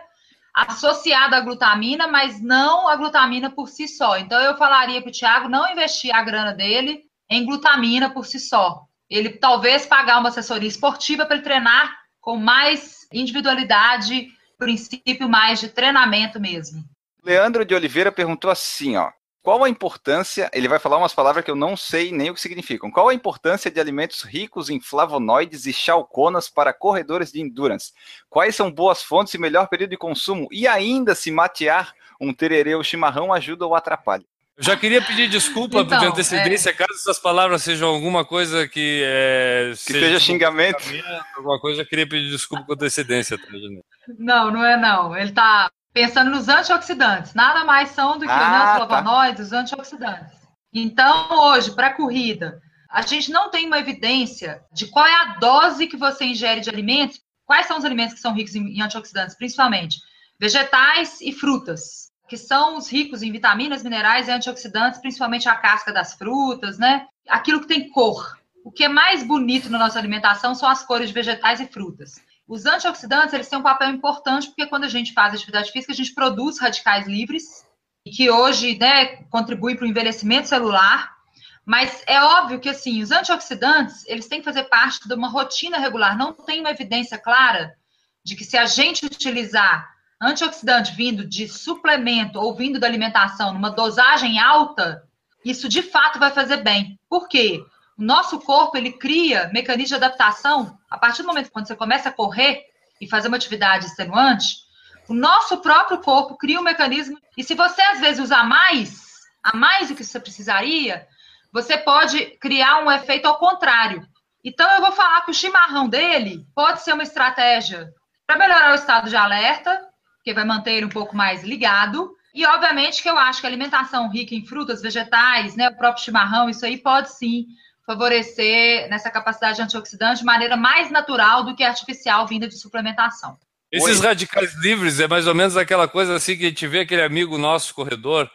associada à glutamina, mas não a glutamina por si só. Então, eu falaria para o Thiago não investir a grana dele em glutamina por si só. Ele talvez pagar uma assessoria esportiva para ele treinar com mais individualidade, princípio mais de treinamento mesmo. Leandro de Oliveira perguntou assim, ó. Qual a importância, ele vai falar umas palavras que eu não sei nem o que significam. Qual a importância de alimentos ricos em flavonoides e chalconas para corredores de endurance? Quais são boas fontes e melhor período de consumo? E ainda se matear um tererê ou chimarrão ajuda ou atrapalha? Eu já queria pedir desculpa Então, de antecedência, caso essas palavras sejam alguma coisa que é, Que seja xingamento. Alguma coisa, eu queria pedir desculpa com antecedência. Tá, Janine? Não, não é não. Ele está pensando nos antioxidantes. Nada mais são do que Ah, né, tá. os flavonoides, os antioxidantes. Então, hoje, para a corrida, a gente não tem uma evidência de qual é a dose que você ingere de alimentos. Quais são os alimentos que são ricos em antioxidantes, principalmente? Vegetais e frutas, que são os ricos em vitaminas, minerais e antioxidantes, principalmente a casca das frutas, né? Aquilo que tem cor. O que é mais bonito na nossa alimentação são as cores de vegetais e frutas. Os antioxidantes, eles têm um papel importante porque quando a gente faz atividade física, a gente produz radicais livres, que hoje, né, contribuem para o envelhecimento celular. Mas é óbvio que, assim, os antioxidantes, eles têm que fazer parte de uma rotina regular. Não tem uma evidência clara de que se a gente utilizar antioxidante vindo de suplemento ou vindo da alimentação numa dosagem alta, isso de fato vai fazer bem. Por quê? O nosso corpo, ele cria mecanismos de adaptação. A partir do momento quando você começa a correr e fazer uma atividade extenuante, o nosso próprio corpo cria um mecanismo. E se você, às vezes, usar mais, a mais do que você precisaria, você pode criar um efeito ao contrário. Então, eu vou falar que o chimarrão dele pode ser uma estratégia para melhorar o estado de alerta, porque vai manter ele um pouco mais ligado. E, obviamente, que eu acho que a alimentação rica em frutas, vegetais, né, o próprio chimarrão, isso aí pode sim favorecer nessa capacidade de antioxidante de maneira mais natural do que artificial vinda de suplementação. Esses Oi. radicais livres é mais ou menos aquela coisa assim que a gente vê aquele amigo nosso corredor,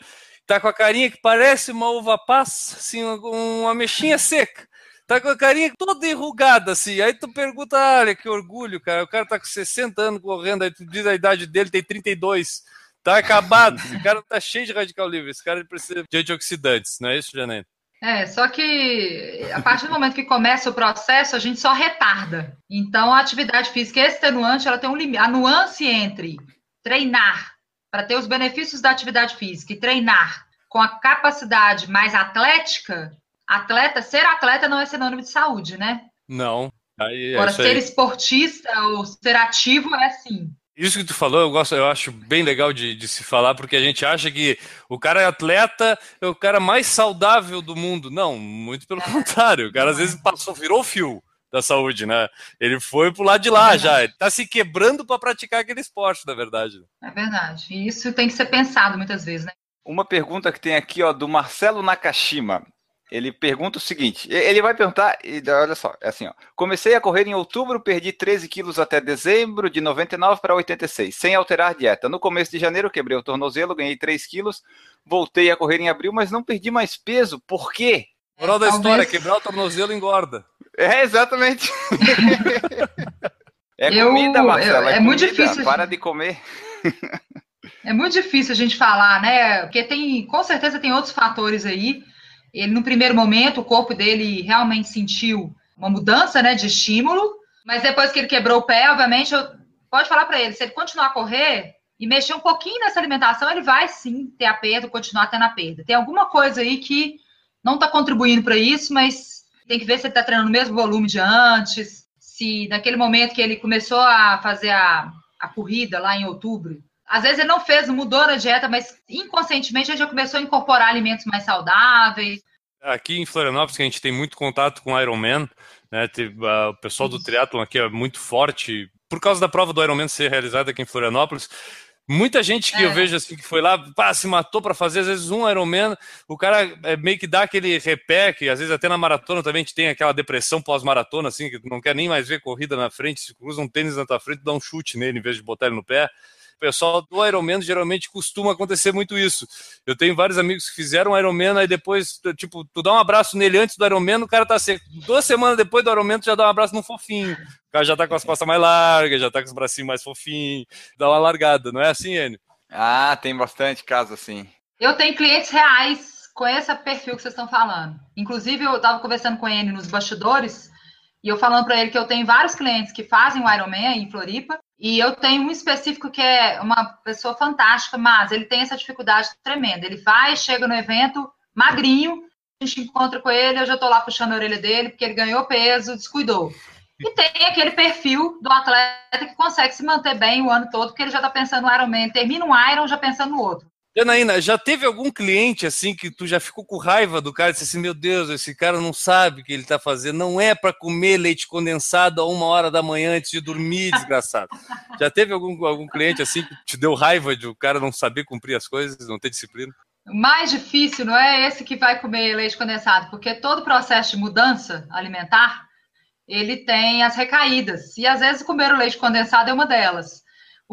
tá com a carinha que parece uma uva passa, assim, uma mexinha seca. Tá com a carinha toda enrugada, assim. Aí tu pergunta, olha, que orgulho, cara. O cara tá com 60 anos correndo, aí tu diz a idade dele, tem 32. Tá acabado. Esse cara tá cheio de radical livre. Esse cara precisa de antioxidantes, não é isso, Janete? É, só que a partir do momento que começa o processo, a gente só retarda. Então, a atividade física extenuante, ela tem um limite. A nuance entre treinar para ter os benefícios da atividade física e treinar com a capacidade mais atlética, atleta, ser atleta não é sinônimo de saúde, né? Não. Aí, é Agora, isso ser aí. esportista ou ser ativo é sim. Isso que tu falou, eu gosto, eu acho bem legal de, de se falar, porque a gente acha que o cara é atleta, é o cara mais saudável do mundo. Não, muito pelo contrário. O cara às vezes passou, virou fio da saúde, né? Ele foi pro lado de lá já. Ele tá se quebrando para praticar aquele esporte, na verdade. É verdade. E isso tem que ser pensado muitas vezes, né? Uma pergunta que tem aqui, ó, do Marcelo Nakashima. Ele pergunta o seguinte: e- ele vai perguntar, e olha só, é assim, ó. Comecei a correr em outubro, perdi 13 quilos até dezembro, de 99 para 86, sem alterar dieta. No começo de janeiro, quebrei o tornozelo, ganhei 3 quilos, voltei a correr em abril, mas não perdi mais peso. Por quê? Moral da Talvez- história, quebrar o tornozelo engorda. É, exatamente. É Eu- comida, Marcela. é É, muito comida. difícil. Para de comer. É muito difícil a gente falar, né? Porque tem, com certeza tem outros fatores aí. Ele, no primeiro momento, o corpo dele realmente sentiu uma mudança, né, de estímulo, mas depois que ele quebrou o pé, obviamente, eu, pode falar para ele, se ele continuar a correr e mexer um pouquinho nessa alimentação, ele vai sim ter a perda, continuar tendo a perda. Tem alguma coisa aí que não está contribuindo para isso, mas tem que ver se ele está treinando o mesmo volume de antes, se naquele momento que ele começou a fazer a, a corrida lá em outubro, às vezes ele não fez, mudou na dieta, mas inconscientemente ele já começou a incorporar alimentos mais saudáveis. Aqui em Florianópolis, que a gente tem muito contato com Ironman, né? O pessoal do Isso. triatlon aqui é muito forte, por causa da prova do Ironman ser realizada aqui em Florianópolis. Muita gente que eu É. vejo assim que foi lá, pá, se matou para fazer às vezes um Ironman, o cara é, meio que dá aquele repé, que às vezes até na maratona também a gente tem aquela depressão pós-maratona, assim, que não quer nem mais ver corrida na frente, se cruza um tênis na tua frente, dá um chute nele em vez de botar ele no pé. O pessoal do Ironman geralmente costuma acontecer muito isso. Eu tenho vários amigos que fizeram Ironman, aí depois, tipo, tu dá um abraço nele antes do Ironman, o cara tá seco. Duas semanas depois do Ironman, tu já dá um abraço no fofinho. O cara já tá com as costas mais largas, já tá com os bracinhos mais fofinhos, dá uma largada, não é assim, Enio? Ah, tem bastante caso assim. Eu tenho clientes reais com esse perfil que vocês estão falando. Inclusive, eu estava conversando com ele nos bastidores e eu falando para ele que eu tenho vários clientes que fazem o Ironman em Floripa e eu tenho um específico que é uma pessoa fantástica, mas ele tem essa dificuldade tremenda. Ele vai, chega no evento magrinho, a gente encontra com ele, eu já estou lá puxando a orelha dele porque ele ganhou peso, descuidou. E tem aquele perfil do atleta que consegue se manter bem o ano todo, porque ele já está pensando no Ironman, termina um Iron já pensando no outro. Janaína, já teve algum cliente assim que tu já ficou com raiva do cara e disse assim, meu Deus, esse cara não sabe o que ele tá fazendo, não é para comer leite condensado a uma hora da manhã antes de dormir, desgraçado. Já teve algum, algum cliente assim que te deu raiva de o cara não saber cumprir as coisas, não ter disciplina? O mais difícil não é esse que vai comer leite condensado, porque todo processo de mudança alimentar, ele tem as recaídas. E às vezes comer o leite condensado é uma delas.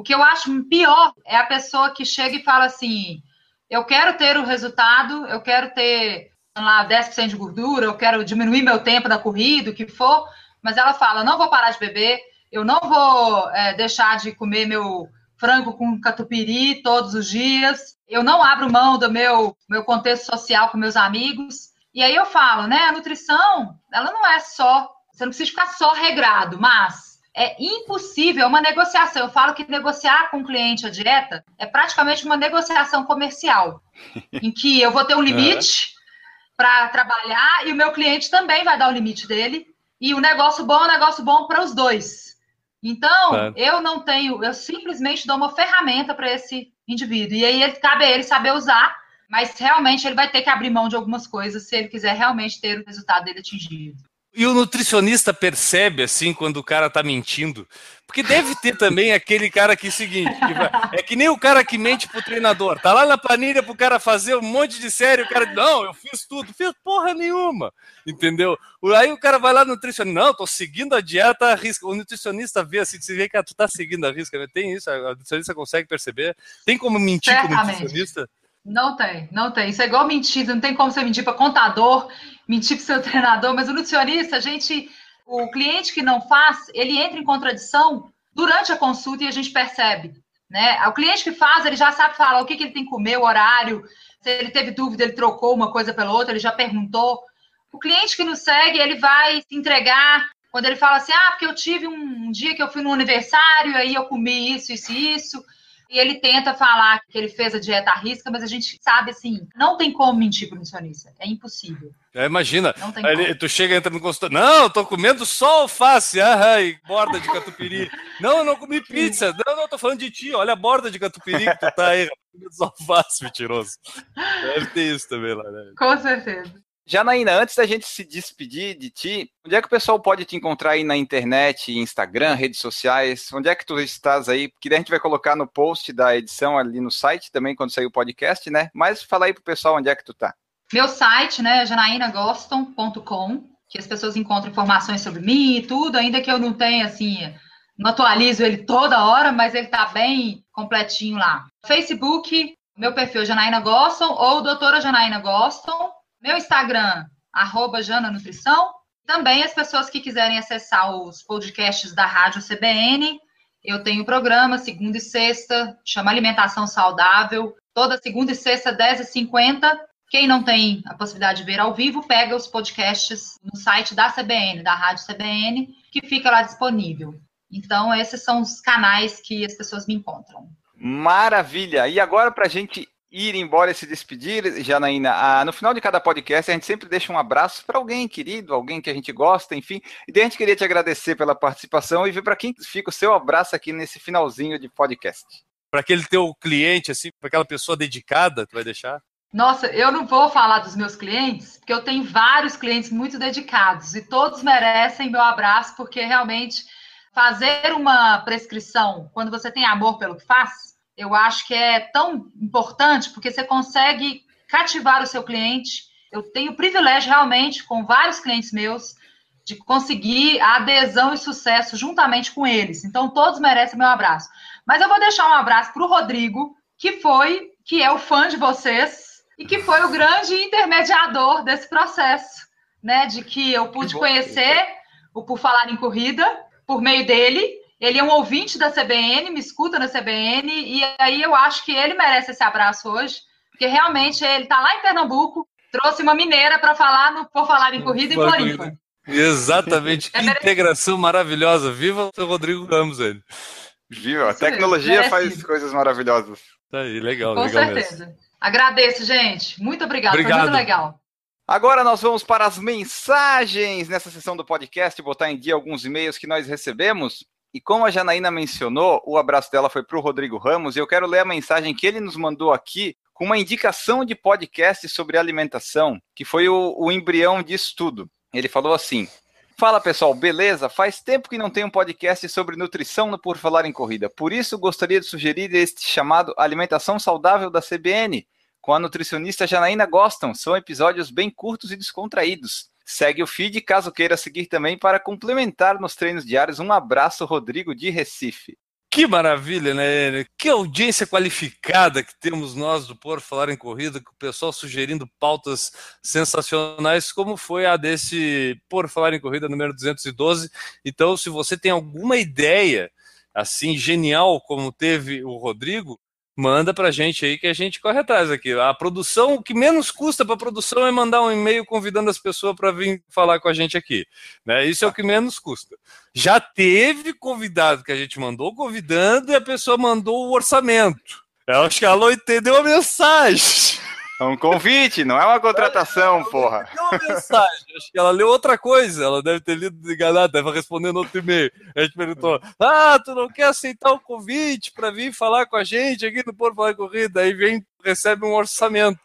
O que eu acho pior é a pessoa que chega e fala assim: eu quero ter o resultado, eu quero ter lá 10% de gordura, eu quero diminuir meu tempo da corrida, o que for, mas ela fala: não vou parar de beber, eu não vou é, deixar de comer meu frango com catupiry todos os dias, eu não abro mão do meu, meu contexto social com meus amigos. E aí eu falo, né? A nutrição, ela não é só, você não precisa ficar só regrado, mas é impossível, é uma negociação. Eu falo que negociar com o cliente a dieta é praticamente uma negociação comercial, em que eu vou ter um limite para trabalhar e o meu cliente também vai dar o limite dele. E o negócio bom é um negócio bom para os dois. Então, Claro. eu não tenho, eu simplesmente dou uma ferramenta para esse indivíduo. E aí ele, cabe a ele saber usar, mas realmente ele vai ter que abrir mão de algumas coisas se ele quiser realmente ter o resultado dele atingido. E o nutricionista percebe assim quando o cara tá mentindo? Porque deve ter também aquele cara que é o seguinte, que vai- é que nem o cara que mente pro treinador. Tá lá na planilha pro cara fazer um monte de série, o cara diz, não, eu fiz tudo, fiz porra nenhuma. Entendeu? Aí o cara vai lá no nutricionista, não, tô seguindo a dieta à risca. O nutricionista vê assim, você vê que ah, tu tá seguindo a risca, né? Tem isso, a nutricionista consegue perceber. Tem como mentir com o nutricionista? Não tem, não tem. Isso é igual mentir, não tem como você mentir para contador, mentir para seu treinador, mas o nutricionista, a gente, o cliente que não faz, ele entra em contradição durante a consulta e a gente percebe, né? O cliente que faz, ele já sabe falar o que, que ele tem que comer, o horário, se ele teve dúvida, ele trocou uma coisa pela outra, ele já perguntou. O cliente que nos segue, ele vai se entregar quando ele fala assim, ah, porque eu tive um, um dia que eu fui no aniversário, aí eu comi isso, isso e isso, e ele tenta falar que ele fez a dieta à risca, mas a gente sabe assim, não tem como mentir para o nutricionista. É impossível. É, imagina, ele- tu chega e entra no consultório. Não, eu tô comendo só alface, ah, e borda de catupiry. não, eu não comi pizza. Não, não, tô falando de ti. Olha a borda de catupiry que tu tá aí, comendo só alface, mentiroso. Deve ter isso também lá, né? Com certeza. Janaína, antes da gente se despedir de ti, onde é que o pessoal pode te encontrar aí na internet, Instagram, redes sociais? Onde é que tu estás aí? Porque daí a gente vai colocar no post da edição ali no site também, quando sair o podcast, né? Mas fala aí pro pessoal onde é que tu tá. Meu site, né, janainagoston.com, que as pessoas encontram informações sobre mim e tudo, ainda que eu não tenha, assim, não atualizo ele toda hora, mas ele tá bem completinho lá. Facebook, meu perfil Janaína Goston ou doutora Janaína Goston. Meu Instagram, arroba Jana Nutrição. Também as pessoas que quiserem acessar os podcasts da Rádio CBN, eu tenho programa segunda e sexta, chama Alimentação Saudável, toda segunda e sexta, 10h50. Quem não tem a possibilidade de ver ao vivo, pega os podcasts no site da CBN, da Rádio CBN, que fica lá disponível. Então, esses são os canais que as pessoas me encontram. Maravilha! E agora, para a gente ir embora e se despedir, Janaína, ah, no final de cada podcast a gente sempre deixa um abraço para alguém querido, alguém que a gente gosta, enfim. E daí a gente queria te agradecer pela participação e ver para quem fica o seu abraço aqui nesse finalzinho de podcast. Para aquele teu cliente, assim, para aquela pessoa dedicada, tu vai deixar? Nossa, eu não vou falar dos meus clientes, porque eu tenho vários clientes muito dedicados e todos merecem meu abraço, porque realmente fazer uma prescrição quando você tem amor pelo que faz, eu acho que é tão importante, porque você consegue cativar o seu cliente. Eu tenho o privilégio realmente, com vários clientes meus, de conseguir a adesão e sucesso juntamente com eles. Então, todos merecem meu abraço. Mas eu vou deixar um abraço para o Rodrigo, que foi, que é o fã de vocês, e que foi o grande intermediador desse processo, né? De que eu pude conhecer o Por Falar em Corrida por meio dele. Ele é um ouvinte da CBN, me escuta na CBN, e aí eu acho que ele merece esse abraço hoje, porque realmente ele está lá em Pernambuco, trouxe uma mineira para falar no Por Falar em Corrida em Floripa. Exatamente, que É integração maravilhosa. Viva o Rodrigo Ramos, ele. Viu? A tecnologia faz coisas maravilhosas. Tá aí, legal, Com legal certeza. mesmo. Agradeço, gente. Muito obrigada. Foi Obrigado. muito legal. Agora nós vamos para as mensagens nessa sessão do podcast, botar em dia alguns e-mails que nós recebemos. E como a Janaína mencionou, o abraço dela foi para o Rodrigo Ramos, e eu quero ler a mensagem que ele nos mandou aqui com uma indicação de podcast sobre alimentação, que foi o, o embrião disso tudo. Ele falou assim: Fala pessoal, beleza? Faz tempo que não tem um podcast sobre nutrição no Por Falar em Corrida, por isso gostaria de sugerir este chamado Alimentação Saudável da CBN, com a nutricionista Janaína Gostam. São episódios bem curtos e descontraídos. Segue o feed caso queira seguir também para complementar nos treinos diários. Um abraço, Rodrigo de Recife. Que maravilha, né? Que audiência qualificada que temos nós do Por Falar em Corrida, com o pessoal sugerindo pautas sensacionais, como foi a desse Por Falar em Corrida número 212. Então, se você tem alguma ideia assim genial como teve o Rodrigo, manda pra gente aí que a gente corre atrás aqui. A produção, o que menos custa para a produção é mandar um e-mail convidando as pessoas para vir falar com a gente aqui. Né? Isso é o que menos custa. Já teve convidado que a gente mandou convidando e a pessoa mandou o orçamento. Eu acho que a Alô entendeu a mensagem. É um convite, não é uma contratação, porra. Uma mensagem. Acho que ela leu outra coisa. Ela deve ter lido enganado, deve responder no outro e-mail. A gente perguntou: Ah, tu não quer aceitar o convite para vir falar com a gente aqui no Por Falar Corrida? Aí vem, recebe um orçamento.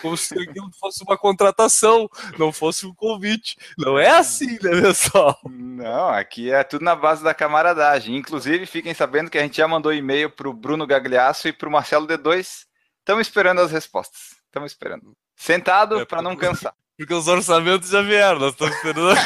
Como se aquilo fosse uma contratação, não fosse um convite. Não é assim, né, pessoal? Não, aqui é tudo na base da camaradagem. Inclusive, fiquem sabendo que a gente já mandou e-mail para o Bruno Gagliasso e para o Marcelo D2. Estamos esperando as respostas. Estamos esperando. Sentado É, para não cansar. Porque os orçamentos já vieram, nós estamos esperando.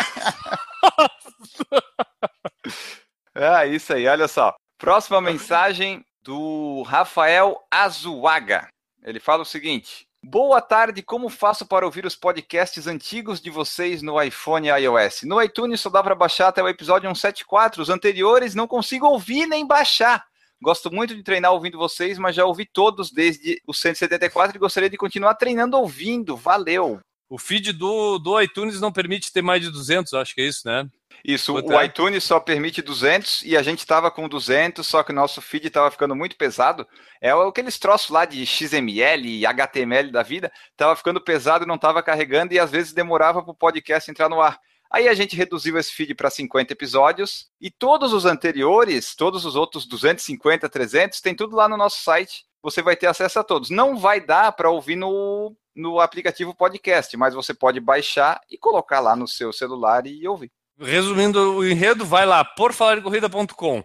É isso aí, olha só. Próxima mensagem do Rafael Azuaga. Ele fala o seguinte: Boa tarde, como faço para ouvir os podcasts antigos de vocês no iPhone e iOS? No iTunes só dá para baixar até o episódio 174, os anteriores não consigo ouvir nem baixar. Gosto muito de treinar ouvindo vocês, mas já ouvi todos desde o 174 e gostaria de continuar treinando ouvindo. Valeu! O feed do, do iTunes não permite ter mais de 200, acho que é isso, né? Isso, Quanto o é? iTunes só permite 200 e a gente estava com 200, só que o nosso feed estava ficando muito pesado. É aqueles troços lá de XML e HTML da vida, estava ficando pesado e não estava carregando e às vezes demorava para o podcast entrar no ar. Aí a gente reduziu esse feed para 50 episódios e todos os anteriores, todos os outros 250, 300, tem tudo lá no nosso site. Você vai ter acesso a todos. Não vai dar para ouvir no, no aplicativo podcast, mas você pode baixar e colocar lá no seu celular e ouvir. Resumindo o enredo, vai lá, porfalaremcorrida.com.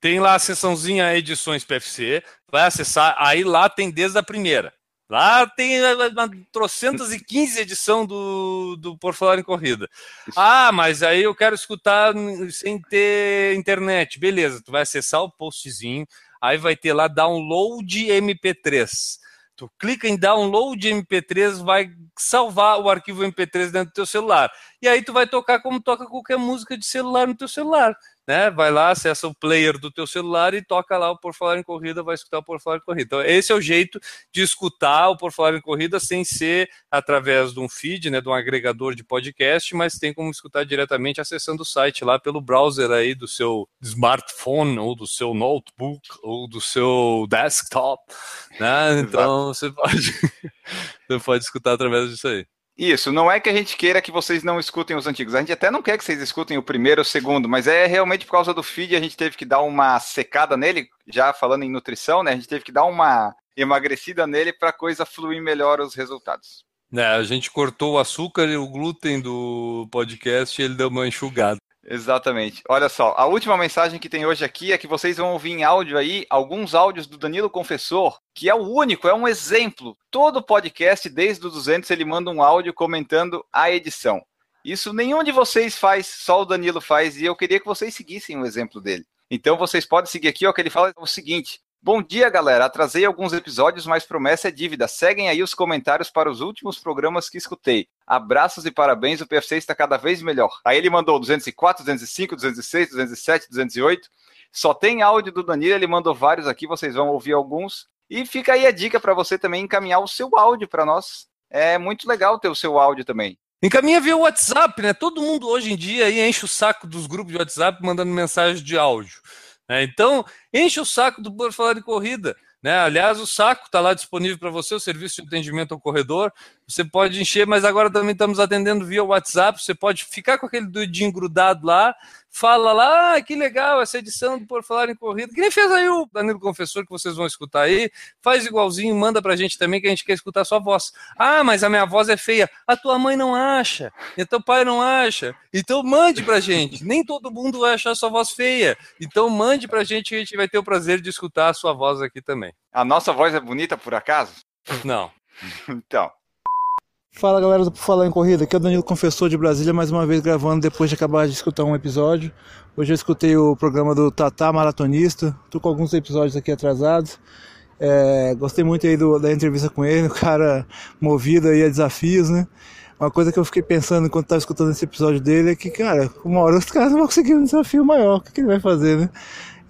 Tem lá a seçãozinha edições PFC, vai acessar, aí lá tem desde a primeira. Lá tem a- a- a trocentas e quinze edição do, do Por Falar em Corrida. Ah, mas aí eu quero escutar sem ter internet. Beleza, tu vai acessar o postzinho, aí vai ter lá download MP3. Tu clica em download MP3, vai salvar o arquivo MP3 dentro do teu celular. E aí tu vai tocar como toca qualquer música de celular no teu celular né? Vai lá, acessa o player do teu celular e toca lá o Por Falar em Corrida, vai escutar o Por Falar em Corrida. Então, esse é o jeito de escutar o Por Falar em Corrida sem ser através de um feed, né, de um agregador de podcast, mas tem como escutar diretamente acessando o site lá pelo browser aí do seu smartphone ou do seu notebook ou do seu desktop, né? Então, você pode você pode escutar através disso aí. Isso, não é que a gente queira que vocês não escutem os antigos. A gente até não quer que vocês escutem o primeiro ou o segundo, mas é realmente por causa do feed a gente teve que dar uma secada nele, já falando em nutrição, né? A gente teve que dar uma emagrecida nele para a coisa fluir melhor os resultados. É, a gente cortou o açúcar e o glúten do podcast e ele deu uma enxugada. Exatamente. Olha só, a última mensagem que tem hoje aqui é que vocês vão ouvir em áudio aí alguns áudios do Danilo Confessor, que é o único, é um exemplo. Todo podcast, desde o 200, ele manda um áudio comentando a edição. Isso nenhum de vocês faz, só o Danilo faz, e eu queria que vocês seguissem o exemplo dele. Então vocês podem seguir aqui, ó, que ele fala o seguinte: Bom dia, galera. Atrasei alguns episódios, mas promessa é dívida. Seguem aí os comentários para os últimos programas que escutei. Abraços e parabéns, o PFC está cada vez melhor. Aí ele mandou 204, 205, 206, 207, 208. Só tem áudio do Danilo, ele mandou vários aqui, vocês vão ouvir alguns. E fica aí a dica para você também encaminhar o seu áudio para nós. É muito legal ter o seu áudio também. Encaminha via WhatsApp, né? Todo mundo hoje em dia enche o saco dos grupos de WhatsApp mandando mensagem de áudio. Né? Então, enche o saco do Por Falar de Corrida. Né? Aliás, o saco está lá disponível para você, o serviço de atendimento ao corredor. Você pode encher, mas agora também estamos atendendo via WhatsApp. Você pode ficar com aquele dedinho grudado lá, fala lá, ah, que legal essa edição do Por Falar em Corrida. Que nem fez aí o Danilo Confessor, que vocês vão escutar aí. Faz igualzinho, manda pra gente também, que a gente quer escutar a sua voz. Ah, mas a minha voz é feia. A tua mãe não acha, e teu pai não acha. Então mande pra gente. Nem todo mundo vai achar a sua voz feia. Então mande pra gente, que a gente vai ter o prazer de escutar a sua voz aqui também. A nossa voz é bonita, por acaso? Não. então. Fala galera do Por Falar em Corrida, aqui é o Danilo Confessor de Brasília, mais uma vez gravando depois de acabar de escutar um episódio. Hoje eu escutei o programa do Tatá Maratonista, tô com alguns episódios aqui atrasados. É, gostei muito aí do, da entrevista com ele, o cara movido aí a desafios, né? Uma coisa que eu fiquei pensando enquanto estava escutando esse episódio dele é que, cara, uma hora os caras vão conseguir um desafio maior, o que, que ele vai fazer, né?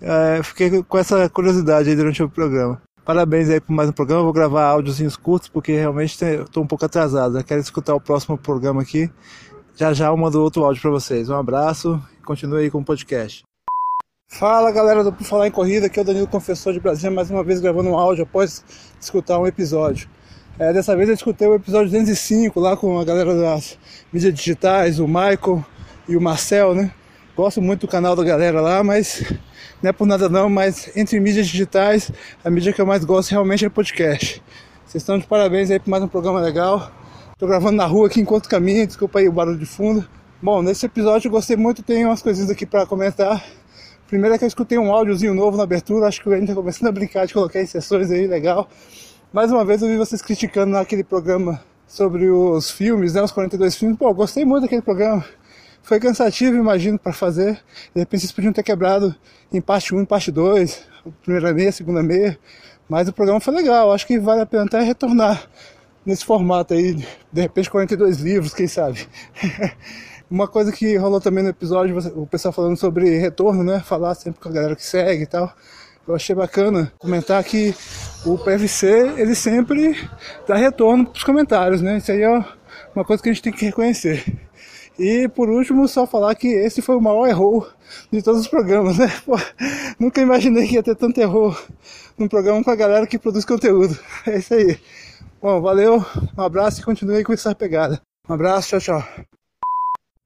É, fiquei com essa curiosidade aí durante o programa. Parabéns aí por mais um programa. Vou gravar áudiozinhos curtos porque realmente estou um pouco atrasado. Eu quero escutar o próximo programa aqui. Já já eu mando outro áudio para vocês. Um abraço e continue aí com o podcast. Fala galera do Por Falar em Corrida, aqui é o Danilo Confessor de Brasília, mais uma vez gravando um áudio após escutar um episódio. É, dessa vez eu escutei o episódio 205 lá com a galera das mídias digitais, o Michael e o Marcel, né? Gosto muito do canal da galera lá, mas não é por nada não, mas entre mídias digitais, a mídia que eu mais gosto realmente é podcast. Vocês estão de parabéns aí por mais um programa legal. Tô gravando na rua aqui enquanto caminho, desculpa aí o barulho de fundo. Bom, nesse episódio eu gostei muito, tem umas coisinhas aqui para comentar. Primeiro é que eu escutei um áudiozinho novo na abertura, acho que o Enio tá começando a brincar de colocar inserções aí, legal. Mais uma vez eu vi vocês criticando naquele programa sobre os filmes, né, os 42 filmes. Pô, gostei muito daquele programa. Foi cansativo, imagino, para fazer. De repente vocês podiam ter quebrado em parte 1 e parte 2, primeira meia, segunda meia. Mas o programa foi legal, acho que vale a pena até retornar nesse formato aí, de repente 42 livros, quem sabe. Uma coisa que rolou também no episódio, o pessoal falando sobre retorno, né? Falar sempre com a galera que segue e tal. Eu achei bacana comentar que o PFC, ele sempre dá retorno para os comentários, né? Isso aí é uma coisa que a gente tem que reconhecer. E por último, só falar que esse foi o maior erro de todos os programas, né? Pô, nunca imaginei que ia ter tanto erro num programa com a galera que produz conteúdo. É isso aí. Bom, valeu, um abraço e continue com essa pegada. Um abraço, tchau, tchau.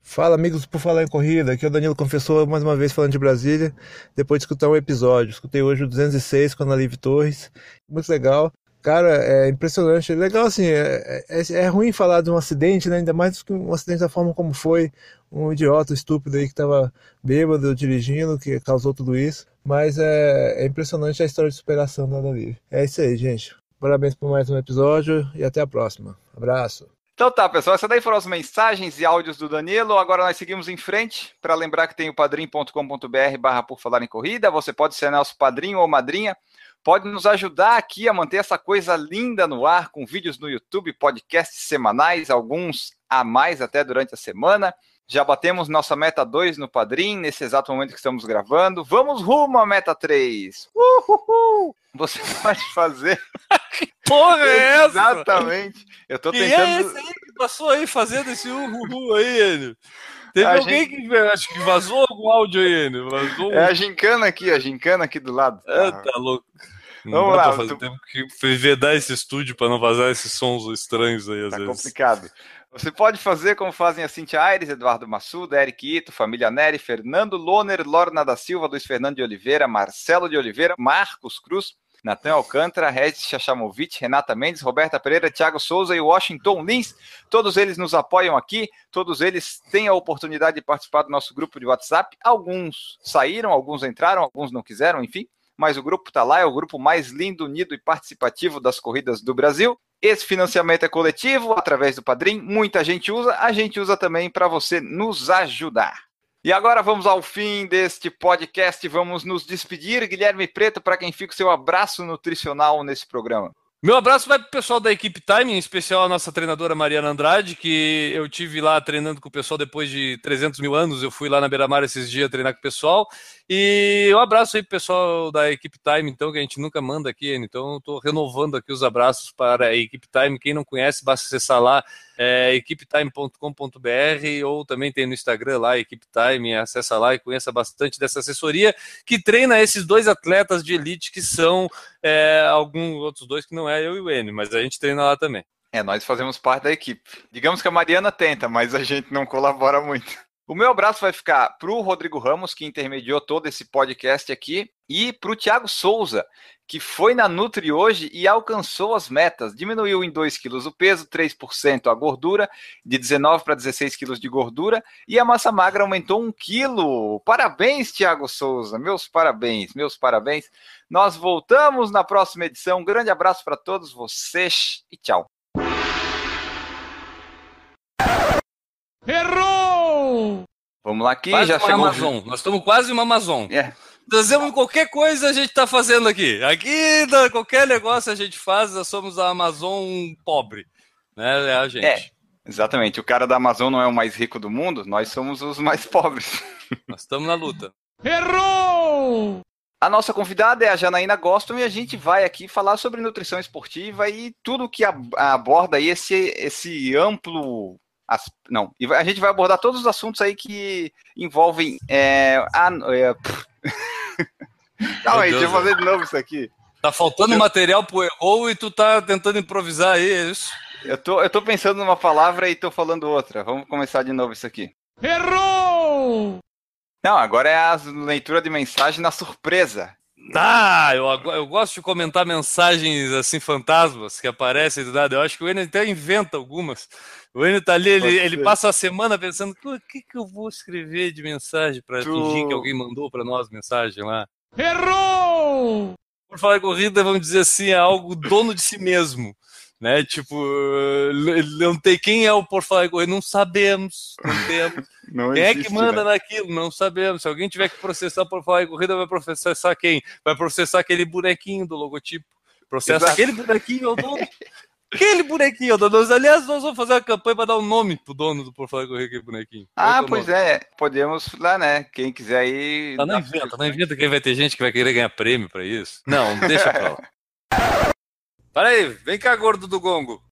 Fala amigos por falar em corrida, aqui é o Danilo Confessor, mais uma vez falando de Brasília, depois de escutar um episódio. Escutei hoje o 206 com a Live Torres, muito legal. Cara, é impressionante. Legal, assim, é, é, é, ruim falar de um acidente, né? Ainda mais que um acidente da forma como foi. Um idiota estúpido aí que tava bêbado dirigindo, que causou tudo isso. Mas é, é impressionante a história de superação da Liv. É isso aí, gente. Parabéns por mais um episódio e até a próxima. Abraço. Então tá, pessoal, essa daí foram as mensagens e áudios do Danilo. Agora nós seguimos em frente para lembrar que tem o padrim.com.br barra por falar em corrida. Você pode ser nosso padrinho ou madrinha pode nos ajudar aqui a manter essa coisa linda no ar, com vídeos no YouTube, podcasts semanais, alguns a mais até durante a semana. Já batemos nossa meta 2 no Padrim, nesse exato momento que estamos gravando. Vamos rumo à meta 3. Uhul! Você pode fazer. Porra, é essa? Exatamente. Eu tô Quem tentando. é esse aí que passou aí fazendo esse uhul aí, Enio? Teve A alguém que acho que vazou algum áudio aí, Enio? Vazou. É a gincana aqui, a gincana aqui do lado. Ah, tá louco. Não Vamos lá, fazer, tu- temos que vedar esse estúdio pra não vazar esses sons estranhos aí, às Tá vezes. complicado. Você pode fazer como fazem a Cintia Aires, Eduardo Massuda, Eric Ito, Família Neri, Fernando Loner, Lorna da Silva, Luiz Fernando de Oliveira, Marcelo de Oliveira, Marcos Cruz, Natan Alcântara, Regis Chachamovic, Renata Mendes, Roberta Pereira, Thiago Souza e Washington Lins. Todos eles nos apoiam aqui, todos eles têm a oportunidade de participar do nosso grupo de WhatsApp. Alguns saíram, alguns entraram, alguns não quiseram, enfim. Mas o grupo está lá, é o grupo mais lindo, unido e participativo das corridas do Brasil. Esse financiamento é coletivo, através do Padrim. Muita gente usa, a gente usa também para você nos ajudar. E agora vamos ao fim deste podcast. Vamos nos despedir. Guilherme Preto, para quem fica o seu abraço nutricional nesse programa. Meu abraço vai pro pessoal da equipe Time, em especial a nossa treinadora Mariana Andrade, que eu tive lá treinando com o pessoal depois de 300 mil anos. Eu fui lá na Beira-Mar esses dias treinar com o pessoal. E um abraço aí pro pessoal da equipe Time, então, que a gente nunca manda aqui. Então, tô renovando aqui os abraços para a equipe Time. Quem não conhece, basta acessar lá é, equipetime.com.br ou também tem no Instagram lá, Equipe Time, acessa lá e conheça bastante dessa assessoria que treina esses dois atletas de elite que são é, alguns outros dois que não é eu e o Enio, mas a gente treina lá também. É, nós fazemos parte da equipe. Digamos que a Mariana tenta, mas a gente não colabora muito. O meu abraço vai ficar para o Rodrigo Ramos, que intermediou todo esse podcast aqui, e para o Thiago Souza, que foi na Nutri hoje e alcançou as metas. Diminuiu em 2 quilos o peso, 3% a gordura, de 19 para 16 quilos de gordura, e a massa magra aumentou 1 quilo. Parabéns, Thiago Souza, meus parabéns, meus parabéns. Nós voltamos na próxima edição. Um grande abraço para todos vocês e tchau. Errou! Vamos lá aqui, Quase já uma chegou. Amazon, nós estamos quase uma Amazon. É. Fazemos qualquer coisa a gente está fazendo aqui. Aqui, qualquer negócio a gente faz, nós somos a Amazon pobre. Né? É a gente. É. Exatamente. O cara da Amazon não é o mais rico do mundo, nós somos os mais pobres. Nós estamos na luta. Errou! A nossa convidada é a Janaína Goston e a gente vai aqui falar sobre nutrição esportiva e tudo que ab- aborda aí esse, esse amplo. As- Não, e a gente vai abordar todos os assuntos aí que envolvem. É, a, é, Calma aí, deixa eu fazer de novo isso aqui. Tá faltando material pro erro e tu tá tentando improvisar aí, é isso? Eu tô, eu tô pensando numa palavra e tô falando outra. Vamos começar de novo isso aqui. Errou! Não, agora é a leitura de mensagem na surpresa. Ah, eu, eu gosto de comentar mensagens assim, fantasmas que aparecem do nada. Eu acho que o Enio até inventa algumas. O Enio tá ali, ele, ele passa a semana pensando: o que, que eu vou escrever de mensagem para Tu- fingir que alguém mandou para nós mensagem lá? Errou! Por falar em corrida, vamos dizer assim, é algo dono de si mesmo. Né? Tipo, não tem quem é o por falar em corrida, não sabemos, não temos. Não Quem é que existe, manda né? naquilo? Não sabemos. Se alguém tiver que processar por falar em corrida, vai processar quem? Vai processar aquele bonequinho do logotipo. Processa Exato. aquele bonequinho ao dono. Aquele bonequinho ao dono. Aliás, nós vamos fazer uma campanha para dar um nome pro dono do Por Falar em Corrida, aquele bonequinho. Ah, pois é. Podemos lá, né? Quem quiser aí. Tá, não inventa, não inventa que vai ter gente que vai querer ganhar prêmio pra isso. Não, deixa pra lá. Para aí, vem cá, gordo do gongo.